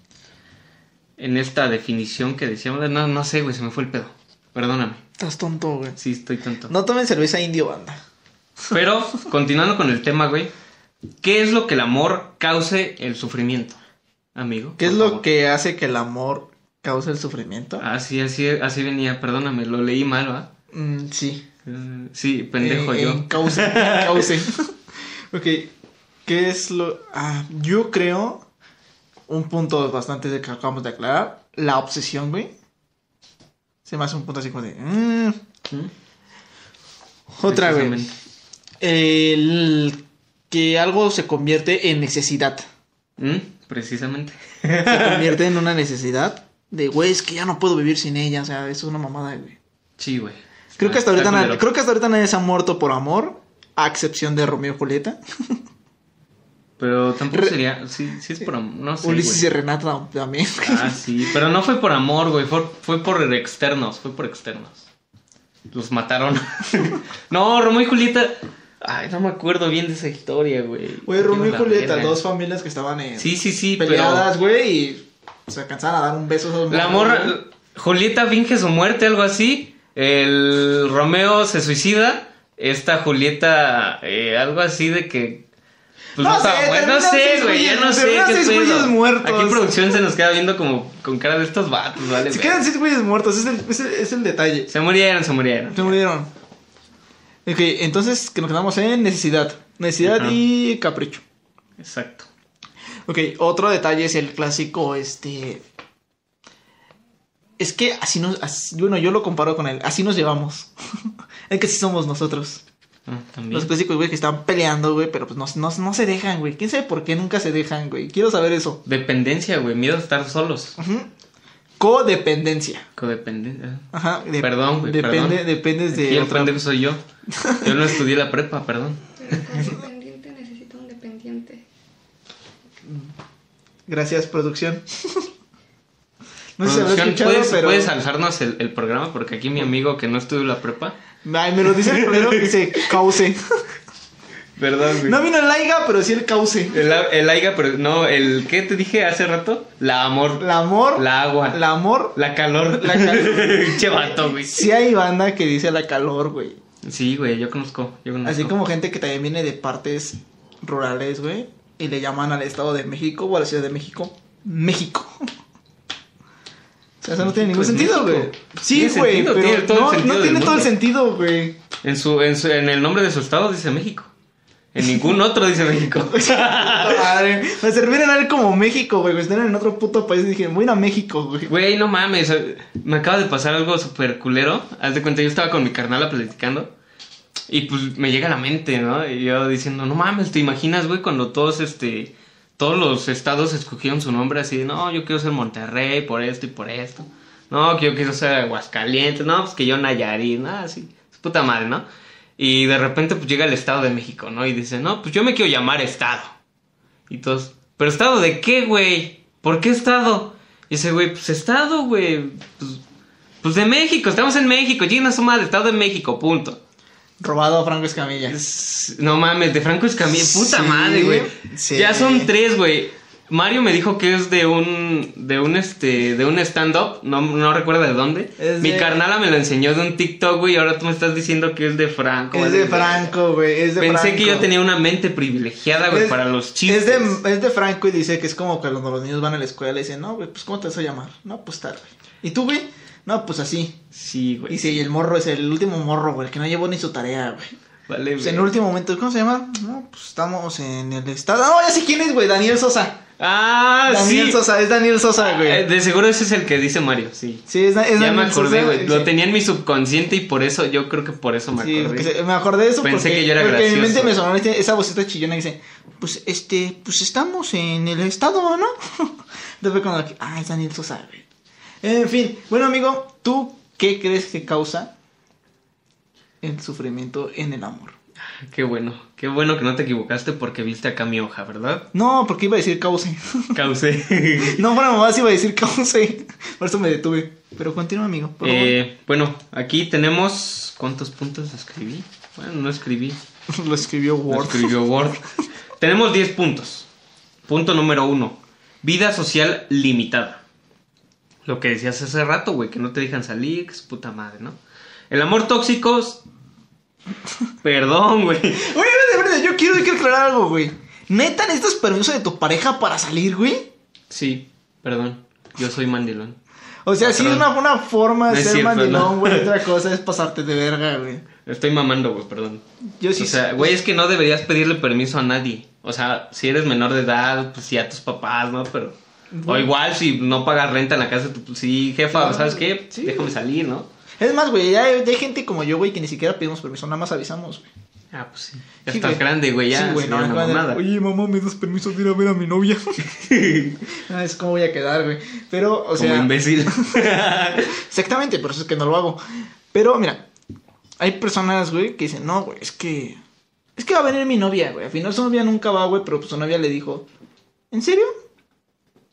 En esta definición que decíamos. No, no sé, güey, se me fue el pedo. Perdóname. Estás tonto, güey. Sí, estoy tonto. No tomen cerveza indio, banda. Pero, continuando con el tema, güey. ¿Qué es lo que el amor cause el sufrimiento? Amigo. ¿Qué es lo que hace que el amor cause el sufrimiento? Así, así, así venía, perdóname, lo leí mal, ¿va? Mm, sí. Eh, Sí, pendejo Eh, yo. En cauce. ok. ¿Qué es lo.? Ah, yo creo. Un punto bastante que acabamos de aclarar. La obsesión, güey. Se me hace un punto así como de. mm. Otra, güey. El que algo se convierte en necesidad. ¿Mm? Precisamente. Se convierte en una necesidad. De, güey, es que ya no puedo vivir sin ella. O sea, eso es una mamada, güey. Sí, güey. Creo que hasta ahorita, nadie, creo que hasta ahorita nadie se ha muerto por amor. A excepción de Romeo y Julieta. Pero tampoco sería. Sí, sí es por amor. No sé. Ulises y. Renata también. Ah, sí. Pero no fue por amor, güey. Fue, fue por externos. Fue por externos. Los mataron. no, Romeo y Julieta. Ay, no me acuerdo bien de esa historia, güey. Güey, Romeo y Julieta, verga. dos familias que estaban en Sí, sí, sí. peleadas, güey, y se alcanzaban a dar un beso. a esos la morra. güey. Julieta finge su muerte, algo así. El Romeo se suicida. Esta Julieta, eh, algo así de que. Pues No no, sé. No sé, güey. Ya no sé qué seis güeyes muertos. Aquí en producción se nos queda viendo como con cara de estos vatos, ¿vale? Se quedan seis güeyes muertos, es el, es el, es el detalle. Se murieron, se murieron. Se murieron. Ok, entonces que nos quedamos en necesidad. Necesidad Ajá. y capricho. Exacto. Ok, otro detalle es el clásico, este... Es que así nos... así- bueno, yo lo comparo con el... Así nos llevamos. es que así somos nosotros. Ah, también. Los clásicos, güey, que están peleando, güey, pero pues no, no, no se dejan, güey. ¿Quién sabe por qué nunca se dejan, güey? Quiero saber eso. Dependencia, güey. Miedo a estar solos. Ujú. Codependencia. Codependencia. Ajá. de- Perdón, güey, Depende, perdón. dependes de... Aquí el pendejo soy yo. Yo no estudié la prepa, perdón. Codependiente necesita un dependiente. Gracias, producción. no sé si habrá Producción, escuchado, ¿puedes, pero... ¿puedes alzarnos el, el programa? Porque aquí mi amigo que no estudió la prepa. Ay, me lo dice el culero que se cause. Perdón, güey. No vino el Aiga, pero sí el cauce. El, el aiga, pero no, el ¿qué te dije hace rato? La amor, El amor, la agua, el amor. la calor. La calor. che vato, güey. Sí hay banda que dice la calor, güey. Sí, güey, yo conozco, yo conozco. Así como gente que también viene de partes rurales, güey. Y le llaman al Estado de México o a la Ciudad de México, México. O sea, eso no tiene ningún México es sentido, güey. Sí, güey, sentido, pero tiene todo el no, no tiene todo el sentido, güey. En su, en su, en el nombre de su estado dice México. En ningún otro dice México. Madre. Me servirían a él como México, güey. Están en otro puto país y dije, voy a ir a México, güey. Güey, no mames. Me acaba de pasar algo súper culero. Haz de cuenta, yo estaba con mi carnala platicando. Y pues me llega a la mente, ¿no? Y yo diciendo, no mames, ¿te imaginas, güey, cuando todos, este, todos los estados escogieron su nombre así? No, yo quiero ser Monterrey por esto y por esto. No, que yo quiero ser Aguascalientes. No, pues que yo Nayarit, ¿no? Así, es puta madre, ¿no? Y de repente pues llega el Estado de México, ¿no? Y dice, no, pues yo me quiero llamar Estado. Y todos, ¿pero Estado de qué, güey? ¿Por qué Estado? Y ese güey, pues Estado, güey. Pues, pues de México, estamos en México. Lleguen a su madre, Estado de México, punto. Robado a Franco Escamilla. Es- No mames, de Franco Escamilla, puta Sí, madre, güey. sí. Ya son tres, güey. Mario me dijo que es de un, de un, este, de un stand-up, no, no recuerdo de dónde. Es Mi de- carnala me lo enseñó de un TikTok, güey, y ahora tú me estás diciendo que es de Franco. Es de. Franco, güey. Es de Pensé Franco. que yo tenía una mente privilegiada, güey, para los chistes. Es de, es de Franco y dice que es como que cuando los niños van a la escuela y dicen, no, güey, pues ¿cómo te vas a llamar? No, pues tal, güey. ¿Y tú, güey? No, pues así. Sí, güey. Y sí, y el morro es el último morro, güey, el que no llevó ni su tarea, güey. Vale, Pues en el güey. último momento, ¿cómo se llama? No, pues estamos en el estado. No, ya sé quién es, güey, Daniel Sosa. Ah, Daniel sí. Sosa, es Daniel Sosa, Eh, güey. De seguro ese es el que dice Mario, sí. Sí, es, es ya Daniel me acordé, güey. Lo sí. tenía en mi subconsciente y por eso, yo creo que por eso me Sí, acordé. se- me acordé de eso Pensé porque, que yo era porque en mi mente gracioso. me sonó este- esa vocita chillona que dice, pues este, pues estamos en el estado, ¿no? Entonces fue cuando, ah, es Daniel Sosa, güey. En fin, bueno amigo, ¿tú qué crees que causa el sufrimiento en el amor? Qué bueno, qué bueno que no te equivocaste porque viste acá mi hoja, ¿verdad? No, porque iba a decir cause. Causé. no, mamá, sí iba a decir cause. Por eso me detuve. Pero continúa, amigo. Por favor. Eh, bueno, aquí tenemos. ¿Cuántos puntos escribí? Bueno, no escribí. Lo escribió Word. escribió Word. tenemos 10 puntos. Punto número 1. Vida social limitada. Lo que decías hace rato, güey, que no te dejan salir, que es puta madre, ¿no? El amor tóxico. Perdón, güey. Oye, de verdad, yo quiero, quiero aclarar algo, güey. ¿Neta necesitas permiso de tu pareja para salir, güey? Sí, perdón. Yo soy mandilón. O sea, sí, una, una forma de ser cierto, mandilón, ¿no? güey. Otra cosa es pasarte de verga, güey. Estoy mamando, güey, perdón. Yo sí o sea, güey, es que no deberías pedirle permiso a nadie. O sea, si eres menor de edad, pues sí a tus papás, ¿no? Pero. O igual si no pagas renta en la casa, pues sí, jefa, Claro, ¿sabes qué? sí. Déjame salir, ¿no? Es más, güey, ya hay, gente como yo, güey, que ni siquiera pedimos permiso, nada más avisamos, güey. Ah, pues sí. Ya Sí, estás güey. grande, güey, ya. Sí, güey, no, de- mamada. Oye, mamá, ¿me das permiso de ir a ver a mi novia? ah, es como voy a quedar, güey. Pero, o Como sea... imbécil. Exactamente, por eso es que no lo hago. Pero, mira, hay personas, güey, que dicen, no, güey, es que... Es que va a venir mi novia, güey. Al final su novia nunca va, güey, pero pues su novia le dijo, ¿en serio?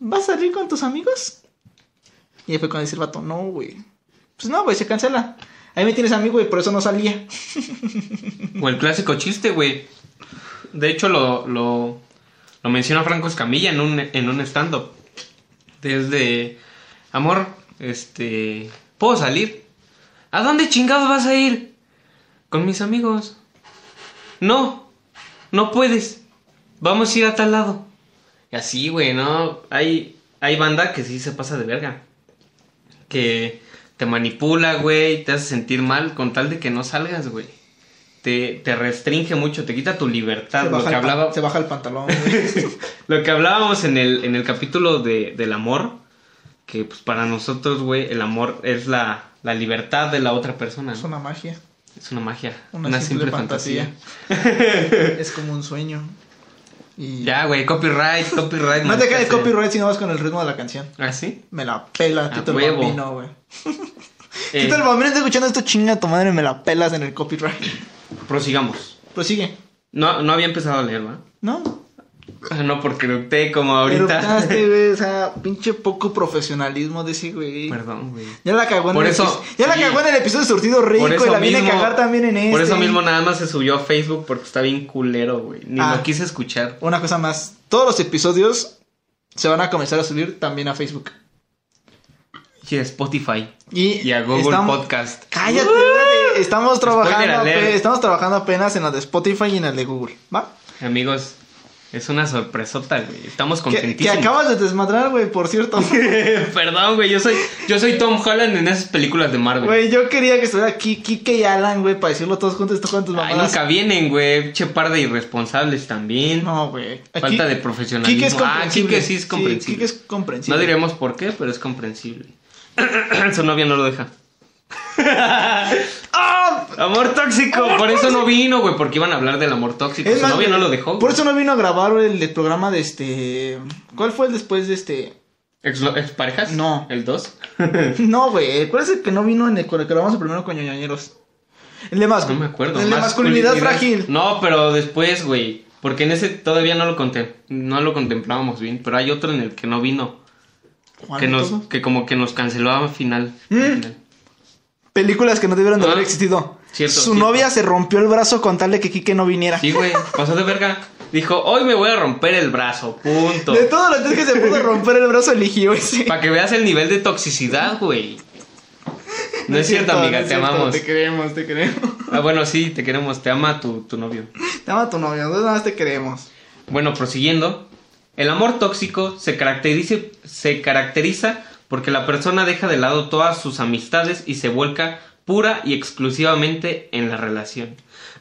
¿Vas a salir con tus amigos? Y fue cuando dice el vato, no, güey. Pues no, güey, se cancela. Ahí me tienes a mí, güey, por eso no salía. o el clásico chiste, güey. De hecho, lo, lo, lo menciona Franco Escamilla en un, en un stand-up. Desde, amor, este, ¿puedo salir? ¿A dónde chingados vas a ir? Con mis amigos. No, no puedes. Vamos a ir a tal lado. Y así, güey, ¿no? Hay, hay banda que sí se pasa de verga. Que te manipula, güey, te hace sentir mal con tal de que no salgas, güey. Te, te restringe mucho, te quita tu libertad. Se Lo baja, que, hablaba, se baja el pantalón, lo que hablábamos en el, en el capítulo de, del amor, que pues para nosotros, güey, el amor es la, la libertad de la otra persona. es una magia. Es una magia, Una, una, simple, simple, fantasía. fantasía. es como un sueño. Y... Ya, güey, copyright, copyright. No te cae copyright si no vas con el ritmo de la canción. ¿Ah, sí? Me la pela, Tito el. Bambino, güey. Eh, Tito el Bambino está escuchando esto, chinga tu madre, me la pelas en el copyright. prosigamos. Prosigue. No, no había empezado a leer, ¿va? ¿No? No porque eructé como ahorita. Eructaste, güey, o sea, pinche poco profesionalismo de ese güey. Perdón, güey. Ya la cagó en Por el eso, Ya la cagó en el episodio de Surtido Rico y la viene a cagar también en este. Por eso mismo nada más se subió a Facebook porque está bien culero, güey. Ni Ah. lo quise escuchar. Una cosa más. Todos los episodios se van a comenzar a subir también a Facebook. Y a Spotify. Y, Y a Google estamos- Podcast. Cállate, güey, estamos trabajando, estamos trabajando apenas en la de Spotify y en el de Google, ¿va? Amigos, es una sorpresota, güey. Estamos Que, que contentísimos. acabas de desmadrar, güey, por cierto. Perdón, güey. Yo soy, yo soy Tom Holland en esas películas de Marvel. Güey, yo quería que estuviera aquí Kike y Alan, güey, para decirlo todos juntos, esto con tus Ay, nunca vienen, güey. Che par de irresponsables también. No, güey. Aquí- Falta de profesionalismo. Kike es ah, comprensible. Kike sí es comprensible. Kike es comprensible. No diremos por qué, pero es comprensible. Su novia no lo deja. ¡Ah! Amor tóxico. Por eso no vino, güey, porque iban a hablar del amor tóxico. Es Su más, novia no lo dejó. Por güey. eso no vino a grabar el, el programa de este. ¿Cuál fue el después de este? ¿Ex, ex parejas? No. ¿El 2? No, güey. ¿Cuál es el que no vino en el que grabamos el primero con ñoñañeros? El de masculinidad. No me acuerdo. El de masculinidad frágil. No, pero después, güey. Porque en ese todavía no lo, contem- no lo contemplábamos bien. Pero hay otro en el que no vino. ¿Cuál Que, nos, que como que nos canceló a final. Mm. Películas que no debieron de Ah. haber existido. Cierto, Su cierto. novia se rompió el brazo con tal de que Kike no viniera. Sí, güey. Pasó de verga. Dijo, hoy me voy a romper el brazo. Punto. De todos los días que se pudo romper el brazo, eligió ese. Para que veas el nivel de toxicidad, güey. No es cierto, amiga, no es te cierto, amamos. Te queremos, te queremos. Ah, bueno, sí, te queremos, te ama tu, tu novio. Te ama tu novia, nosotros nada más te queremos. Bueno, prosiguiendo. El amor tóxico se caracteriza, se caracteriza porque la persona deja de lado todas sus amistades y se vuelca pura y exclusivamente en la relación.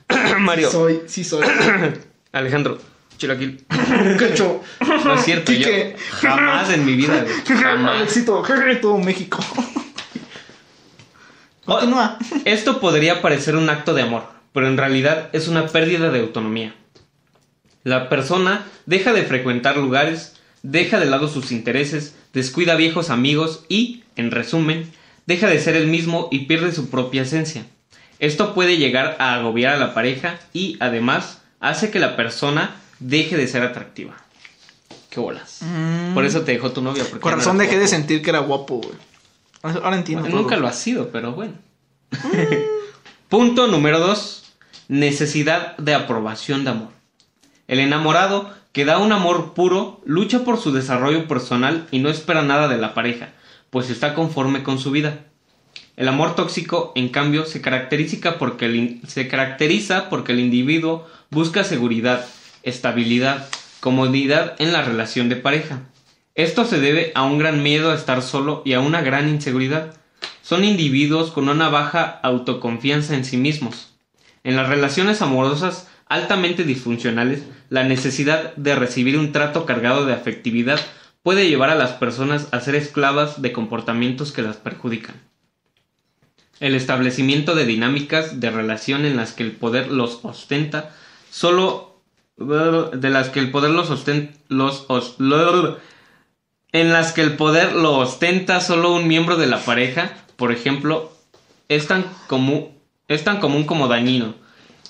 Mario. Soy, sí soy. Alejandro. Chilaquil. Cacho. No es cierto, yo Quique. jamás en mi vida, Jamás. Éxito. Todo México. Continúa. Esto podría parecer un acto de amor, pero en realidad es una pérdida de autonomía. La persona deja de frecuentar lugares, deja de lado sus intereses, descuida viejos amigos y, en resumen, deja de ser el mismo y pierde su propia esencia. Esto puede llegar a agobiar a la pareja y, además, hace que la persona deje de ser atractiva. Qué bolas. Por eso te dejó tu novia. porque Con no dejé de sentir que era guapo, güey. Ahora entiendo. Bueno, nunca lo ha sido, pero bueno. Punto número dos. Necesidad de aprobación de amor. El enamorado, que da un amor puro, lucha por su desarrollo personal y no espera nada de la pareja, pues está conforme con su vida. El amor tóxico, en cambio, se caracteriza porque el, individuo busca seguridad, estabilidad, comodidad en la relación de pareja. Esto se debe a un gran miedo a estar solo y a una gran inseguridad. Son individuos con una baja autoconfianza en sí mismos. En las relaciones amorosas altamente disfuncionales, la necesidad de recibir un trato cargado de afectividad puede llevar a las personas a ser esclavas de comportamientos que las perjudican. El establecimiento de dinámicas de relación en las que el poder los ostenta solo de las que el poder los ostenta los os- en las que el poder lo ostenta solo un miembro de la pareja, por ejemplo, es tan común es tan común como dañino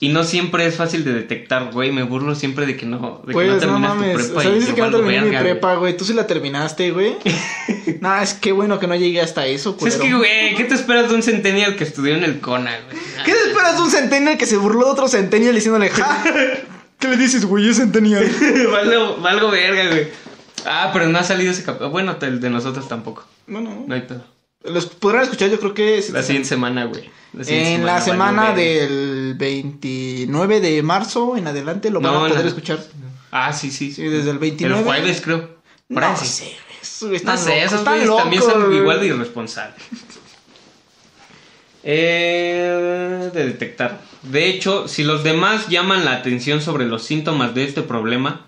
y no siempre es fácil de detectar, güey, me burlo siempre de que no de que Pues no no terminas tu mames. prepa O sea, dices que no terminé mi güey. prepa, güey. Tú sí la terminaste, güey. nah, es que bueno que no llegué hasta eso, Sí, es que, güey, ¿qué te esperas de un centennial que estudió en el CONA, güey? ¿Qué te esperas de un centennial que se burló de otro centennial diciéndole, ja? ¿Qué le dices, güey? Es centennial. valgo, valgo verga, güey. Ah, pero no ha salido ese capítulo. Bueno, el de nosotros tampoco. Bueno, No hay pedo. Los podrán escuchar, yo creo que. La siguiente semana, güey. La En la valió semana del 29 de marzo en adelante lo van No, a poder la- escuchar. Ah, sí, sí. Sí, desde el 29. El jueves, creo. No sé, esos No están sé, locos, esos están güeyes también son igual de irresponsables. Eh, de detectar. De hecho, si los demás llaman la atención sobre los síntomas de este problema,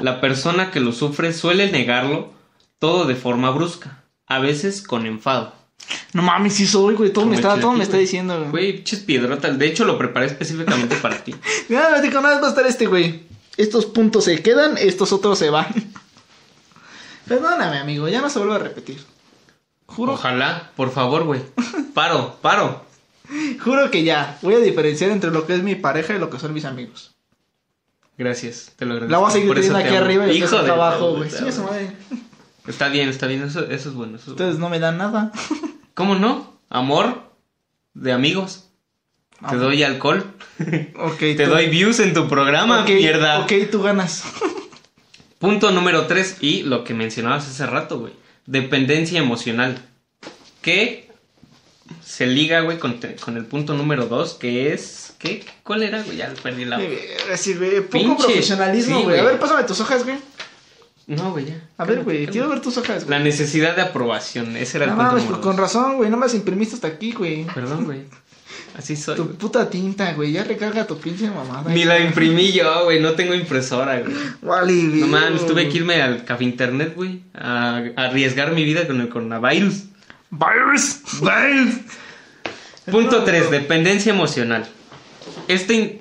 la persona que lo sufre suele negarlo todo de forma brusca, a veces con enfado. No mames, sí soy, güey. Todo Como me está, todo chilaquil, me está güey. diciendo, güey. Güey, pinches piedrotas. De hecho, lo preparé específicamente para ti. Mira, me dijo, nada va a estar este, güey. Estos puntos se quedan, estos otros se van. Perdóname, amigo, ya no se vuelve a repetir. Juro, Ojalá, por favor, güey. Paro, paro. juro que ya voy a diferenciar entre lo que es mi pareja y lo que son mis amigos. Gracias, te lo agradezco. La voy a seguir teniendo te aquí amo. arriba y Hijo de acá abajo, güey. Sí, eso, madre. Está bien, está bien, eso, eso es bueno. eso es bueno. Ustedes no me dan nada. ¿Cómo no? Amor de amigos. Te Amor. doy alcohol. Ok, Te tú- doy views en tu programa, ok, mierda. Ok, tú ganas. Punto número 3 y lo que mencionabas hace rato, güey. Dependencia emocional. Que se liga, güey, con, el punto número 2, que es... ¿Qué? ¿Cuál era, güey? Ya perdí la... Así, güey. Poco Pinche- profesionalismo, sí, güey. A ver, pásame tus hojas, güey. No, güey, ya. A ver, güey. cálmate. Quiero ver tus hojas, güey. La necesidad de aprobación. Ese era el No punto mames, número pues con razón, güey. No me las imprimiste hasta aquí, güey. Perdón, güey. Así soy, Tu güey. puta tinta, güey. Ya recarga tu pinche mamada. Ni la imprimí yo, güey. No tengo impresora, güey. Vale. No mames, tuve que irme al café internet, güey. A, a arriesgar mi vida con el coronavirus. Virus. Virus. Punto 3. Dependencia emocional. Este in-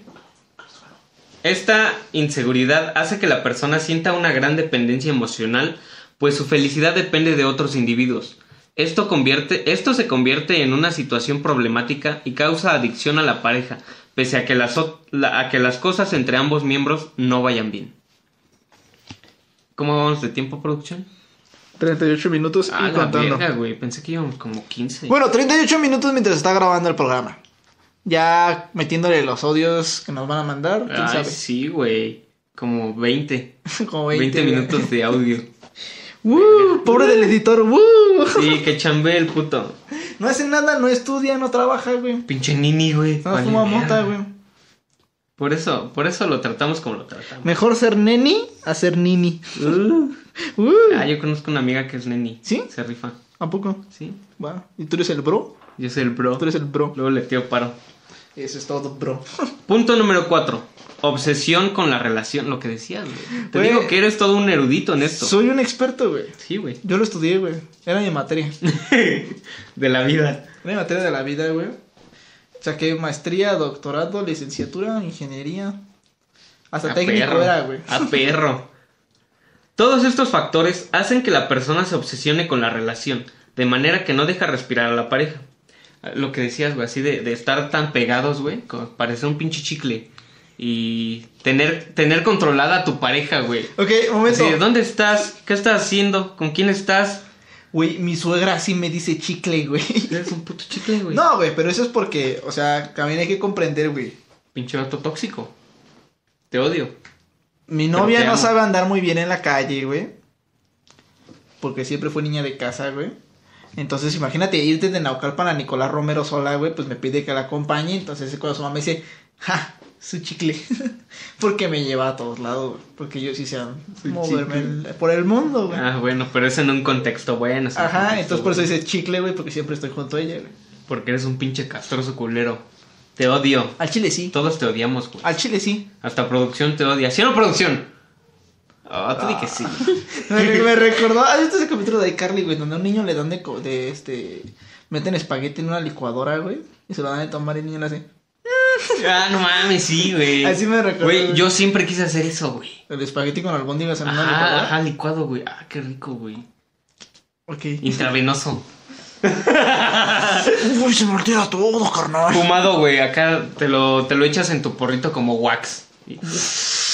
esta inseguridad hace que la persona sienta una gran dependencia emocional, pues su felicidad depende de otros individuos. Esto, convierte, esto se convierte en una situación problemática y causa adicción a la pareja, pese a que las, a que las cosas entre ambos miembros no vayan bien. ¿Cómo vamos de tiempo, producción? 38 minutos Ah, y la contando. verga, güey. Pensé que íbamos como 15. Bueno, 38 minutos mientras está grabando el programa. Ya metiéndole los odios que nos van a mandar, quién Ay, sabe. sí, güey. Como 20. Como 20, 20, minutos de audio. Pobre del editor. Sí, que chambe el puto. No hace nada, no estudia, no trabaja, güey. Pinche nini, güey. No Vale, fuma mota, güey. Por eso, por eso lo tratamos como lo tratamos. Mejor ser neni a ser nini. Uh. Uh, Ah, yo conozco una amiga que es neni. ¿Sí? Se rifa. ¿A poco? Sí. Va. ¿Y tú eres el bro? Yo soy el bro. Tú eres el bro. Luego le tío paro. Eso es todo, bro. Punto número 4. Obsesión con la relación. Lo que decías, güey. Te Güey. digo que eres todo un erudito en esto. Soy un experto, güey. Sí, güey. Yo lo estudié, güey. Era mi materia. De la vida. Era mi materia de la vida, güey. Saqué maestría, doctorado, licenciatura, ingeniería. Hasta A técnico perro. era, güey. A perro. Todos estos factores hacen que la persona se obsesione con la relación, de manera que no deja respirar a la pareja. Lo que decías, güey, así de, de estar tan pegados, güey, como parecer un pinche chicle. Y tener, tener controlada a tu pareja, güey. Ok, momento. Así de, ¿dónde estás? ¿Qué estás haciendo? ¿Con quién estás? Güey, mi suegra sí me dice chicle, güey. Eres un puto chicle, güey. No, güey, pero eso es porque, o sea, también hay que comprender, güey. Pinche vato tóxico. Te odio. Mi novia no amo. sabe andar muy bien en la calle, güey. Porque siempre fue niña de casa, güey. Entonces, imagínate irte de Naucalpan a Nicolás Romero sola, güey. Pues me pide que la acompañe. Entonces, cuando su mamá me dice, ja, su chicle. porque me lleva a todos lados, güey. Porque yo sí sé Su moverme el- por el mundo, güey. Ah, bueno, pero es en un contexto bueno. Ajá, contexto entonces por eso dice chicle, güey. Porque siempre estoy junto a ella, güey. Porque eres un pinche castroso culero. Te odio. Al chile sí. Todos te odiamos, güey. Al chile sí. Hasta producción te odia. ¿Sí o no, producción? Ah, tú di que sí. Me, me recordó, ¿has visto ese capítulo de iCarly, güey? Donde a un niño le dan de, de este, meten espagueti en una licuadora, güey. Y se lo dan de tomar y el niño le hace, Ah, no mames, sí, güey. Así me recordó, Güey, yo siempre quise hacer eso, güey. el espagueti con albóndigas en una Ajá, licuadora. ajá, licuado, güey. Ah, qué rico, güey. Ok. Intravenoso. Uy, se me olvida todo, carnal. Fumado, güey. Acá te lo, te lo echas en tu porrito como wax.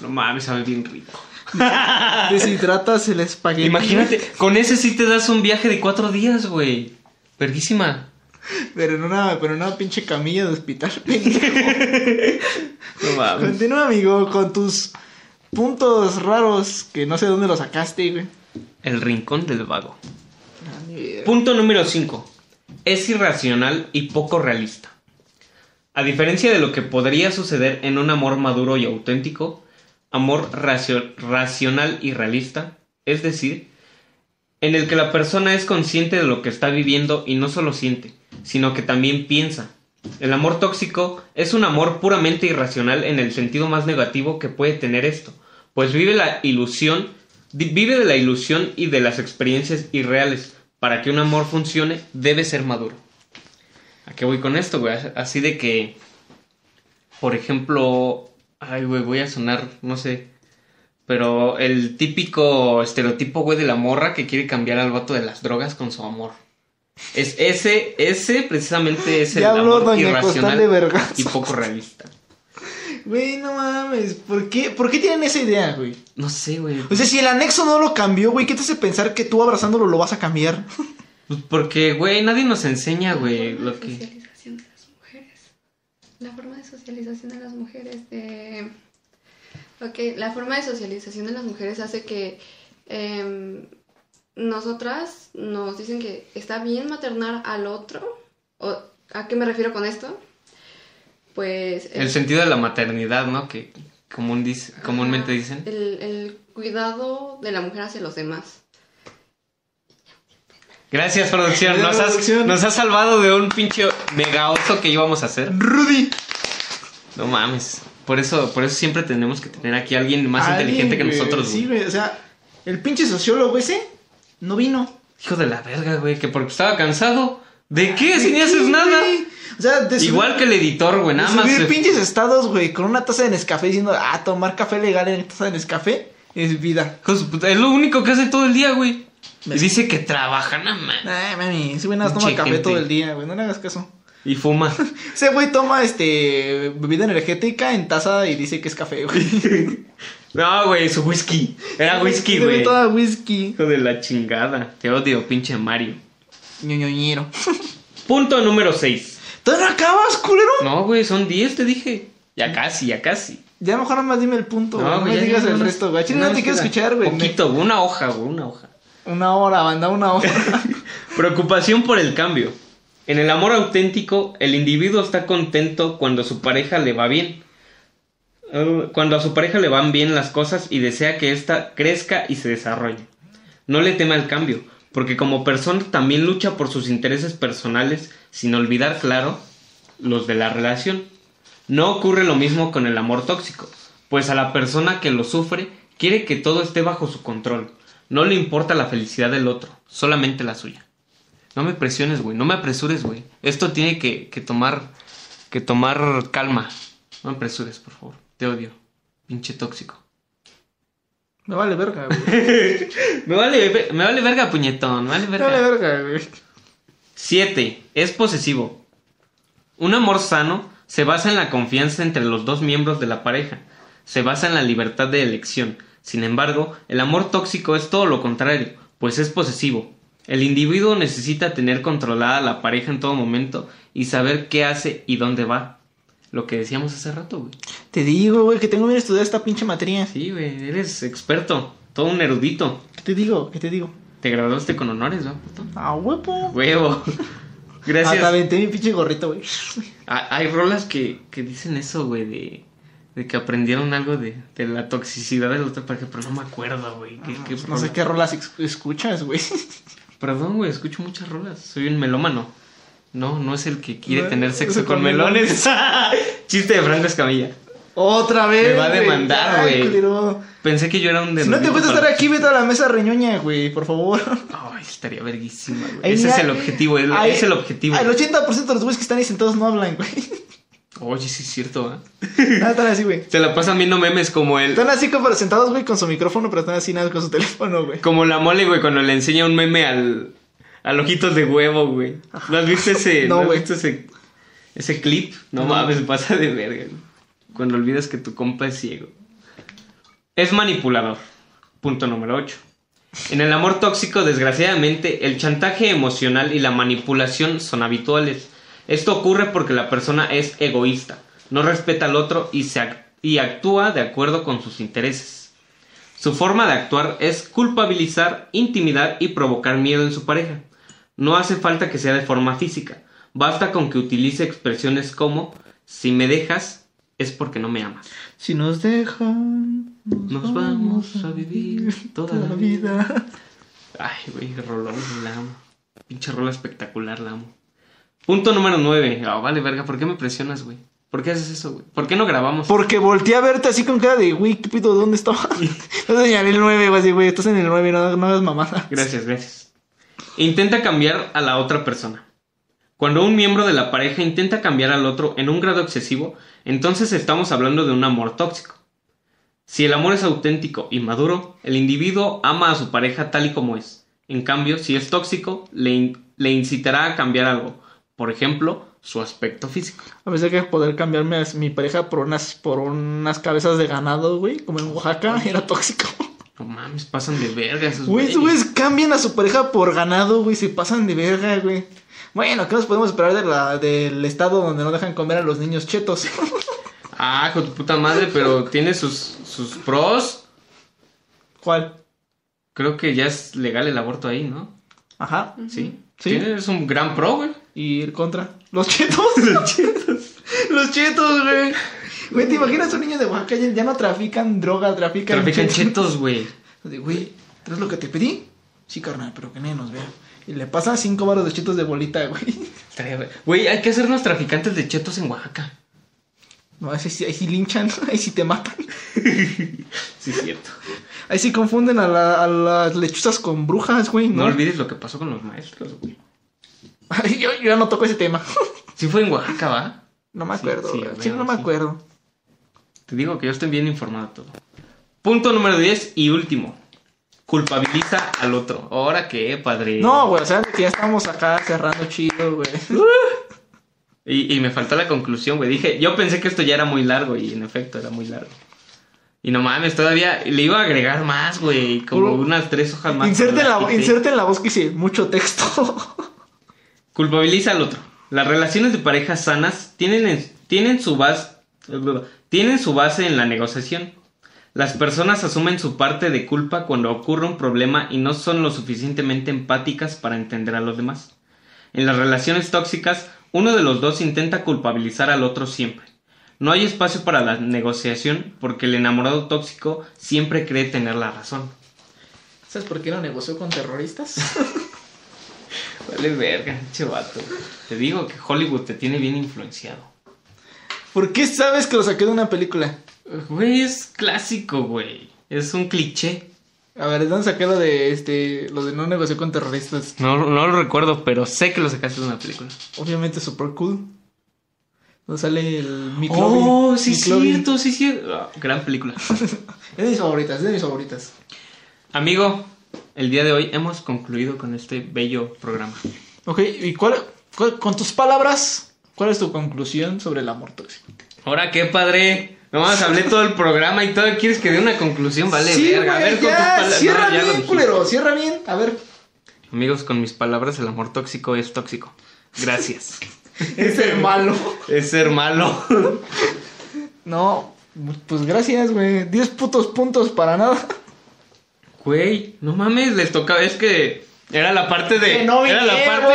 No mames, sabe bien rico. Deshidratas el espagueti. Imagínate, con ese sí te das un viaje de cuatro días, güey. Verguísima. Pero en una, pero en una pinche camilla de hospital, pendejo. No mames. Continúa, amigo, con tus puntos raros que no sé dónde los sacaste, güey. El rincón del vago. Ah. Punto número 5. Es irracional y poco realista. A diferencia de lo que podría suceder en un amor maduro y auténtico, amor racio- racional y realista, es decir, en el que la persona es consciente de lo que está viviendo y no solo siente, sino que también piensa. El amor tóxico es un amor puramente irracional en el sentido más negativo que puede tener esto, pues vive la ilusión, vive de la ilusión y de las experiencias irreales. Para que un amor funcione, debe ser maduro. ¿A qué voy con esto, güey? Así de que, por ejemplo, ay, güey, voy a sonar, no sé, pero el típico estereotipo, güey, de la morra que quiere cambiar al vato de las drogas con su amor. Es ese, ese precisamente es el Ya habló amor doña Costal de irracional Vergas. y poco realista. Güey, no mames. ¿Por qué, ¿Por qué tienen esa idea, güey? No sé, güey. O sea, si el anexo no lo cambió, güey, ¿qué te hace pensar que tú abrazándolo lo vas a cambiar? Pues porque, güey, nadie nos enseña, güey, La lo que... socialización de las mujeres. La forma de socialización de las mujeres. De... Ok, la forma de socialización de las mujeres hace que em, nosotras nos dicen que está bien maternar al otro. O, ¿A qué me refiero con esto? Pues... El sentido de la maternidad, ¿no? Que común dice- comúnmente dicen. El, el cuidado de la mujer hacia los demás. Gracias, producción. Nos has, Producción. nos has salvado de un pinche mega oso que íbamos a hacer. Rudy. No mames. Por eso, por eso siempre tenemos que tener aquí a alguien más Alguien, inteligente que güey, nosotros, Sí, güey. güey, o sea, el pinche sociólogo ese no vino. Hijo de la verga, güey, que porque estaba cansado. ¿De qué? Si ni ¿De haces nada. güey? O sea, de subir- Igual que el editor, güey, de nada más. subir pinches estados, güey, con una taza de Nescafé diciendo, ah, tomar café legal en taza de Nescafé es vida. Es lo único que hace todo el día, güey. Y dice que trabaja, nada más. Ay, mami, güey nada más Pinche toma café gente. todo el día, güey, no le hagas caso. Y fuma. Ese güey toma, este, bebida energética en taza y dice que es café, güey. No, güey, su whisky. Era whisky, güey. Toda whisky. Hijo de la chingada. Te odio, pinche Mario. ñoñoñero. Punto número 6. ¿Todavía no acabas, culero? No, güey, son 10, te dije. Ya casi, ya casi. Ya mejor nada más dime el punto, güey. No, güey, me ya digas el resto, güey. Chile, no te quiero queda escuchar, güey. Poquito, una hoja, güey, una hoja. Una hora, banda, una hora. Preocupación por el cambio. En el amor auténtico, el individuo está contento cuando a su pareja le va bien. Eh, Cuando a su pareja le van bien las cosas y desea que ésta crezca y se desarrolle. No le teme al cambio, porque como persona también lucha por sus intereses personales, sin olvidar, claro, los de la relación. No ocurre lo mismo con el amor tóxico, pues a la persona que lo sufre quiere que todo esté bajo su control. No le importa la felicidad del otro, solamente la suya. No me presiones, güey, no me apresures, güey. Esto tiene que, que tomar que tomar calma. No me apresures, por favor. Te odio. Pinche tóxico. Me vale verga, güey. Me vale, me vale verga, puñetón. Me vale Me verga. vale verga, güey. 7. Es posesivo. Un amor sano se basa en la confianza entre los dos miembros de la pareja. Se basa en la libertad de elección. Sin embargo, el amor tóxico es todo lo contrario, pues es posesivo. El individuo necesita tener controlada a la pareja en todo momento y saber qué hace y dónde va. Lo que decíamos hace rato, güey. Te digo, güey, que tengo bien estudiada esta pinche materia. Sí, güey, eres experto, todo un erudito. ¿Qué te digo? ¿Qué te digo? Te graduaste con honores, ¿no? puto? Ah, huevo. Huevo. Hasta Gracias. aventé mi pinche gorrito, güey. Ah, Hay rolas que, que dicen eso, güey, de, de que aprendieron algo de, de la toxicidad del otro pareja, pero no me acuerdo, güey. ¿Qué- qué No sé qué rolas escuchas, güey. Perdón, güey, escucho muchas rolas. Soy un melómano. No, no es el que quiere No, tener sexo con, con melones. Chiste de Franco Escamilla. Otra vez. Me va a demandar, güey. Pensé que yo era un Si no te gusta estar aquí, vete a la mesa reñoña, güey, por favor. Ay, estaría verguísima, güey. Ese es el objetivo, Ay, es el objetivo. El 80% de los güeyes que están ahí sentados no hablan, güey. Oye, sí es cierto, ¿eh? Ah, están así, güey. Se la pasan viendo memes como el... Están así como sentados, güey, con su micrófono, pero están así nada con su teléfono, güey. Como la mole, güey, cuando le enseña un meme al, al ojitos de huevo, güey. ¿No has visto ese, No, ¿no has güey. visto ese, ese clip? No, No. mames, pasa de verga, güey. Cuando olvidas que tu compa es ciego. Es manipulador. Punto número 8. En el amor tóxico, desgraciadamente, el chantaje emocional y la manipulación son habituales. Esto ocurre porque la persona es egoísta, no respeta al otro y, se y actúa de acuerdo con sus intereses. Su forma de actuar es culpabilizar, intimidar y provocar miedo en su pareja. No hace falta que sea de forma física, basta con que utilice expresiones como si me dejas es porque no me amas. Si nos dejan, Nos vamos a vivir toda la vida. Ay, güey, rolón, la amo. Pinche rola espectacular, la amo. Punto número 9. Ah, vale, verga, ¿por qué me presionas, güey? ¿Por qué haces eso, güey? ¿Por qué no grabamos? Porque volteé a verte así con cara de, güey, ¿qué pido? ¿Dónde estaba? No señalé el 9, güey, así, güey, estás en el 9, no, no hagas mamada. Gracias, gracias. Intenta cambiar a la otra persona. Cuando un miembro de la pareja intenta cambiar al otro en un grado excesivo, entonces estamos hablando de un amor tóxico. Si el amor es auténtico y maduro, el individuo ama a su pareja tal y como es. En cambio, si es tóxico, le, in- le incitará a cambiar algo. Por ejemplo, su aspecto físico. A veces hay que poder cambiarme a mi pareja por unas, por unas cabezas de ganado, güey, como en Oaxaca, era tóxico. No mames, pasan de verga esos Güey, güeyes cambian a su pareja por ganado, güey, se pasan de verga, güey. Bueno, ¿qué nos podemos esperar de la, del estado donde no dejan comer a los niños chetos? Ah, con tu puta madre, pero tiene sus, sus pros. ¿Cuál? Creo que ya es legal el aborto ahí, ¿no? Ajá. Sí. Sí. Tienes un gran pro, güey. Y el contra. Los chetos. los chetos. Los chetos, güey. Güey, ¿te imaginas un niño de Oaxaca? Ya, ya no trafican droga, trafican, Trafican chetos, güey. Güey, ¿traes lo que te pedí? Sí, carnal, pero que nadie nos vea. Y le pasa cinco baros de chetos de bolita, güey. Güey. Güey, hay que hacernos traficantes de chetos en Oaxaca. No, ahí sí, ahí sí linchan, ahí sí te matan. Sí, es cierto. Ahí sí confunden a, la- a las lechuzas con brujas, güey. No No, olvides lo que pasó con los maestros, güey. Yo, yo no toco ese tema. Sí fue en Oaxaca, ¿va? No me acuerdo, sí, Sí, no me acuerdo. Te digo que yo estoy bien informado todo. Punto número 10 y último. Culpabiliza al otro. ¿Ahora qué, padre? No, güey, o sea, que ya estamos acá cerrando chido, güey. Y, y me faltó la conclusión, güey. Dije, yo pensé que esto ya era muy largo y en efecto era muy largo. Y no mames, todavía le iba a agregar más, güey. Como unas tres hojas más. Inserte la, inserte en la voz que dice mucho texto. Culpabiliza al otro. Las relaciones de parejas sanas tienen, en- tienen, su base, tienen su base en la negociación. Las personas asumen su parte de culpa cuando ocurre un problema y no son lo suficientemente empáticas para entender a los demás. En las relaciones tóxicas, uno de los dos intenta culpabilizar al otro siempre. No hay espacio para la negociación porque el enamorado tóxico siempre cree tener la razón. ¿Sabes por qué no negoció con terroristas? Vale verga, che vato. Te digo que Hollywood te tiene bien influenciado. ¿Por qué sabes que lo saqué de una película? Güey, es clásico, güey. Es un cliché. A ver, ¿de dónde saqué lo de este, lo de no negoció con terroristas? No, no lo recuerdo, pero sé que lo sacaste de una película. Obviamente super cool. Donde sale el Mick Lovey. Oh, sí, Mick Lovey. cierto, sí, cierto. Ah, gran película. Es de mis favoritas, es de mis favoritas. Amigo, el día de hoy hemos concluido con este bello programa. Ok, ¿y cuál, cuál- con tus palabras, cuál es tu conclusión sobre el amor tóxico? Ahora qué padre. Nomás hablé todo el programa y todo. ¿Quieres que dé una conclusión? Vale, Sí, verga. A ver, con tus palabras. Cierra No, bien, culero, cierra bien. A ver, Amigos, con mis palabras, el amor tóxico es tóxico. Gracias. es el malo. es ser malo. No, pues gracias, güey. 10 putos puntos para nada. Güey, no mames, les tocaba, es que era la parte de Que no era la vinieron. parte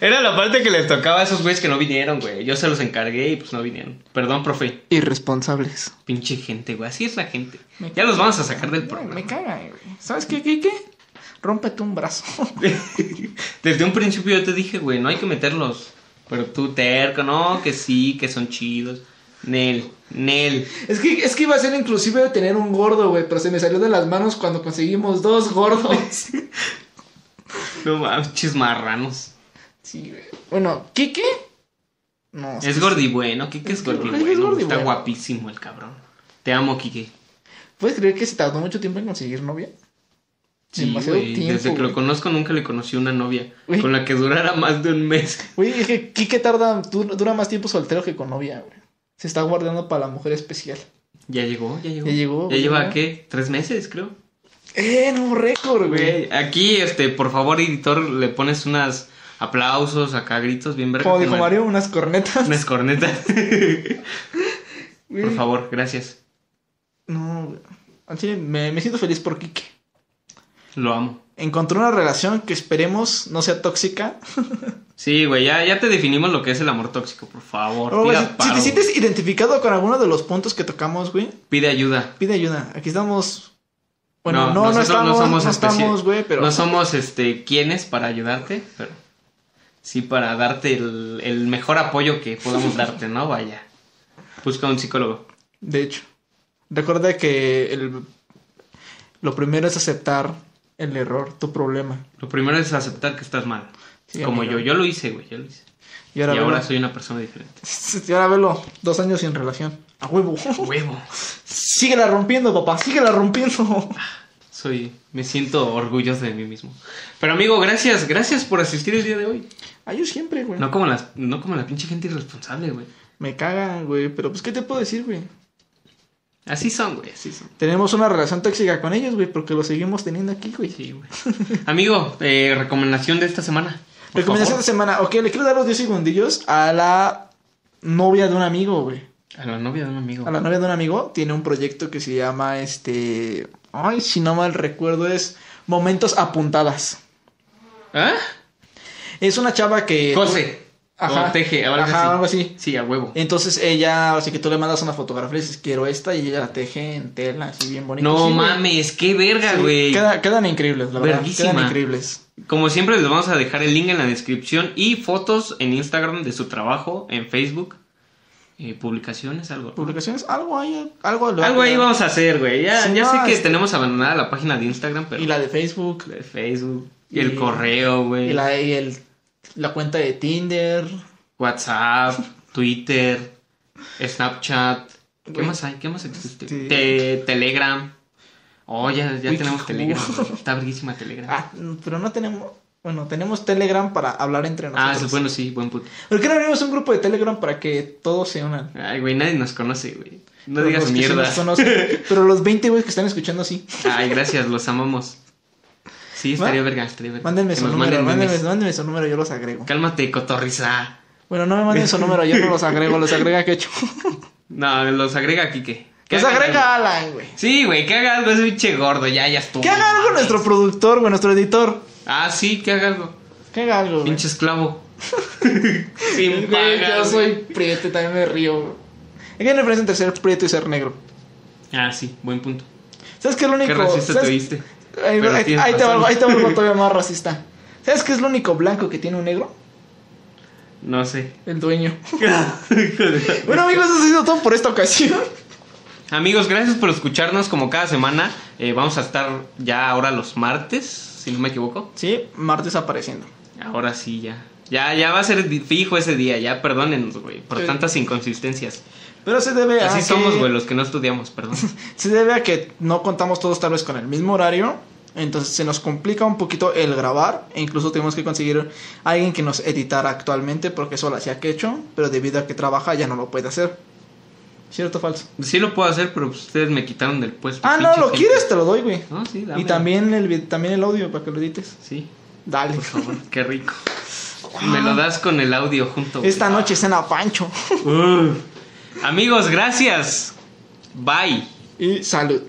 que era la parte que les tocaba a esos güeyes que no vinieron, güey. Yo se los encargué y pues no vinieron. Perdón, profe. Irresponsables. Pinche gente, güey, así es la gente. Ya los vamos a sacar del Me programa. caga, güey. ¿Sabes qué, qué, qué? Rómpete un brazo. Desde un principio yo te dije, güey, no hay que meterlos. Pero tú terco, no, que sí, que son chidos. Nel, Nel. Es que, es que iba a ser inclusive tener un gordo, güey, pero se me salió de las manos cuando conseguimos dos gordos. No mames, chismarranos. Sí, güey. Bueno, ¿Kike? No, Es gordi bueno, Kike es Es que- gordi es bueno. gordi Está guapísimo el cabrón. Te amo, Kike. ¿Puedes creer que se tardó mucho tiempo en conseguir novia? Sí, Demasiado güey, tiempo, Desde que lo conozco nunca le conocí una novia con la que durara más de un mes. Güey, es que Kike tarda, du- dura más tiempo soltero que con novia, güey. Se está guardando para la mujer especial. Ya llegó, ya llegó. Ya llegó, Ya lleva. ¿qué? ¿Tres meses, creo? Eh, no, récord, güey. Aquí, este, por favor, editor, le pones unas aplausos, acá gritos bien verga. Como dijo Mario, unas cornetas. Unas cornetas. Por favor, gracias. No, güey. Así me, me siento feliz por Kike. Lo amo. Encontró una relación que esperemos no sea tóxica. Sí, güey, ya, ya te definimos lo que es el amor tóxico, por favor. Oh, si, te sientes identificado con alguno de los puntos que tocamos, güey, Pide ayuda. pide ayuda. Aquí estamos. Bueno, no, no, nosotros estamos, no, especi- estamos, güey, pero. No somos, este, quienes para ayudarte, pero sí para darte el, el mejor apoyo que podamos darte, ¿no? Vaya. Busca un psicólogo. De hecho, recuerda que el, lo primero es aceptar el error, tu problema. Lo primero es aceptar que estás mal. Sí, Como amigo. yo, yo lo hice, güey, yo lo hice. Y ahora, y ahora velo, soy una persona diferente. y ahora velo, dos años sin relación. A huevo. Huevo. Síguela rompiendo, papá, síguela rompiendo. Soy, me siento orgulloso de mí mismo. Pero amigo, gracias, gracias por asistir el día de hoy. Ah, yo siempre, güey. No como las, no como la pinche gente irresponsable, güey. Me cagan, güey. Pero pues, ¿qué te puedo decir, güey? Así son, güey, así son. Tenemos una relación tóxica con ellos, güey, porque lo seguimos teniendo aquí, güey. Sí, güey. Amigo, eh, recomendación de esta semana. Recomendación de favor. semana. Ok, le quiero dar los 10 segundillos a la novia de un amigo, güey. A la novia de un amigo. A la novia de un amigo tiene un proyecto que se llama, este... Ay, si no mal recuerdo, es Momentos Apuntadas. ¿Ah? Es una chava que... Cose. Ajá. O teje, algo Ajá, así. algo así. Sí, a huevo. Entonces ella, así que tú le mandas una fotografía y dices, quiero esta, y ella la teje en tela, así bien bonita. No Sí, mames, qué verga, güey. queda- quedan increíbles, la verdad. Quedan increíbles. Como siempre, les vamos a dejar el link en la descripción y fotos en Instagram de su trabajo, en Facebook. Eh, publicaciones, algo. Publicaciones, algo ahí, algo, Algo ahí vamos a hacer, güey. Ya, Sí, ya sé que este- tenemos abandonada la página de Instagram, pero. Y la de Facebook. de Facebook. Y, Y- el correo, güey. Y la, y el, la cuenta de Tinder. WhatsApp, Twitter, Snapchat. ¿Qué más hay? ¿Qué más existe? Te- Telegram. Oh, ya, ya Uy, tenemos Telegram. Está verguísima Telegram. Ah, pero no tenemos. Bueno, tenemos Telegram para hablar entre Ah, nosotros. sí, bueno, sí, buen puto. ¿Por qué no abrimos un grupo de Telegram para que todos se unan? Ay, güey, nadie nos conoce, güey. No Pero digas sí mierda. pero los 20 güeyes que están escuchando sí. Ay, gracias, los amamos. Sí, estaría ¿Va? verga, estaría verga. Mándenme Que su número, mándenme, su número, yo los agrego. Cálmate, cotorriza. Bueno, no me manden su número, yo no los agrego, los agrega Quecho. No, los agrega Kike. Que Los haga agrega algo. Alan, güey. Sí, güey, que haga algo ese pinche gordo, ya, ya estuvo. Que haga algo Mames. nuestro productor, güey, nuestro editor. Ah, sí, que haga algo. Que haga algo, güey. Pinche esclavo. Sin Güey, Yo soy prieto y también me río, güey. ¿Qué hay diferencia entre ser prieto y ser negro? Ah, sí, buen punto. ¿Sabes qué es lo único? Qué racista te ¿sabes- oíste. Ahí, te va, razón. ahí te va algo todavía más racista. ¿Sabes qué es lo único blanco que tiene un negro? No sé. El dueño. Bueno, amigos, eso ha sido todo por esta ocasión. Amigos, gracias por escucharnos como cada semana. Eh, vamos a estar ya ahora los martes, si no me equivoco. Sí, martes apareciendo. Ahora sí, ya. Ya, ya va a ser fijo ese día, ya perdónenos, güey, por Sí. tantas inconsistencias. Pero se debe a Así somos, güey, los que no estudiamos, perdón. Se debe a que no contamos todos tal vez con el mismo horario. Entonces se nos complica un poquito el grabar. E incluso tenemos que conseguir a alguien que nos editara actualmente. Porque eso lo hacía Quecho. Pero debido a que trabaja ya no lo puede hacer. ¿Cierto o falso? Sí lo puedo hacer, pero pues, ustedes me quitaron del puesto. Ah, no, lo gente. quieres, te lo doy, güey. No, sí, Y dame. también el, también el audio para que lo edites. Sí, Dale. por favor, qué rico. Me lo das con el audio junto. güey. Esta noche cena Pancho. Uh. Amigos, gracias. Bye. y salud.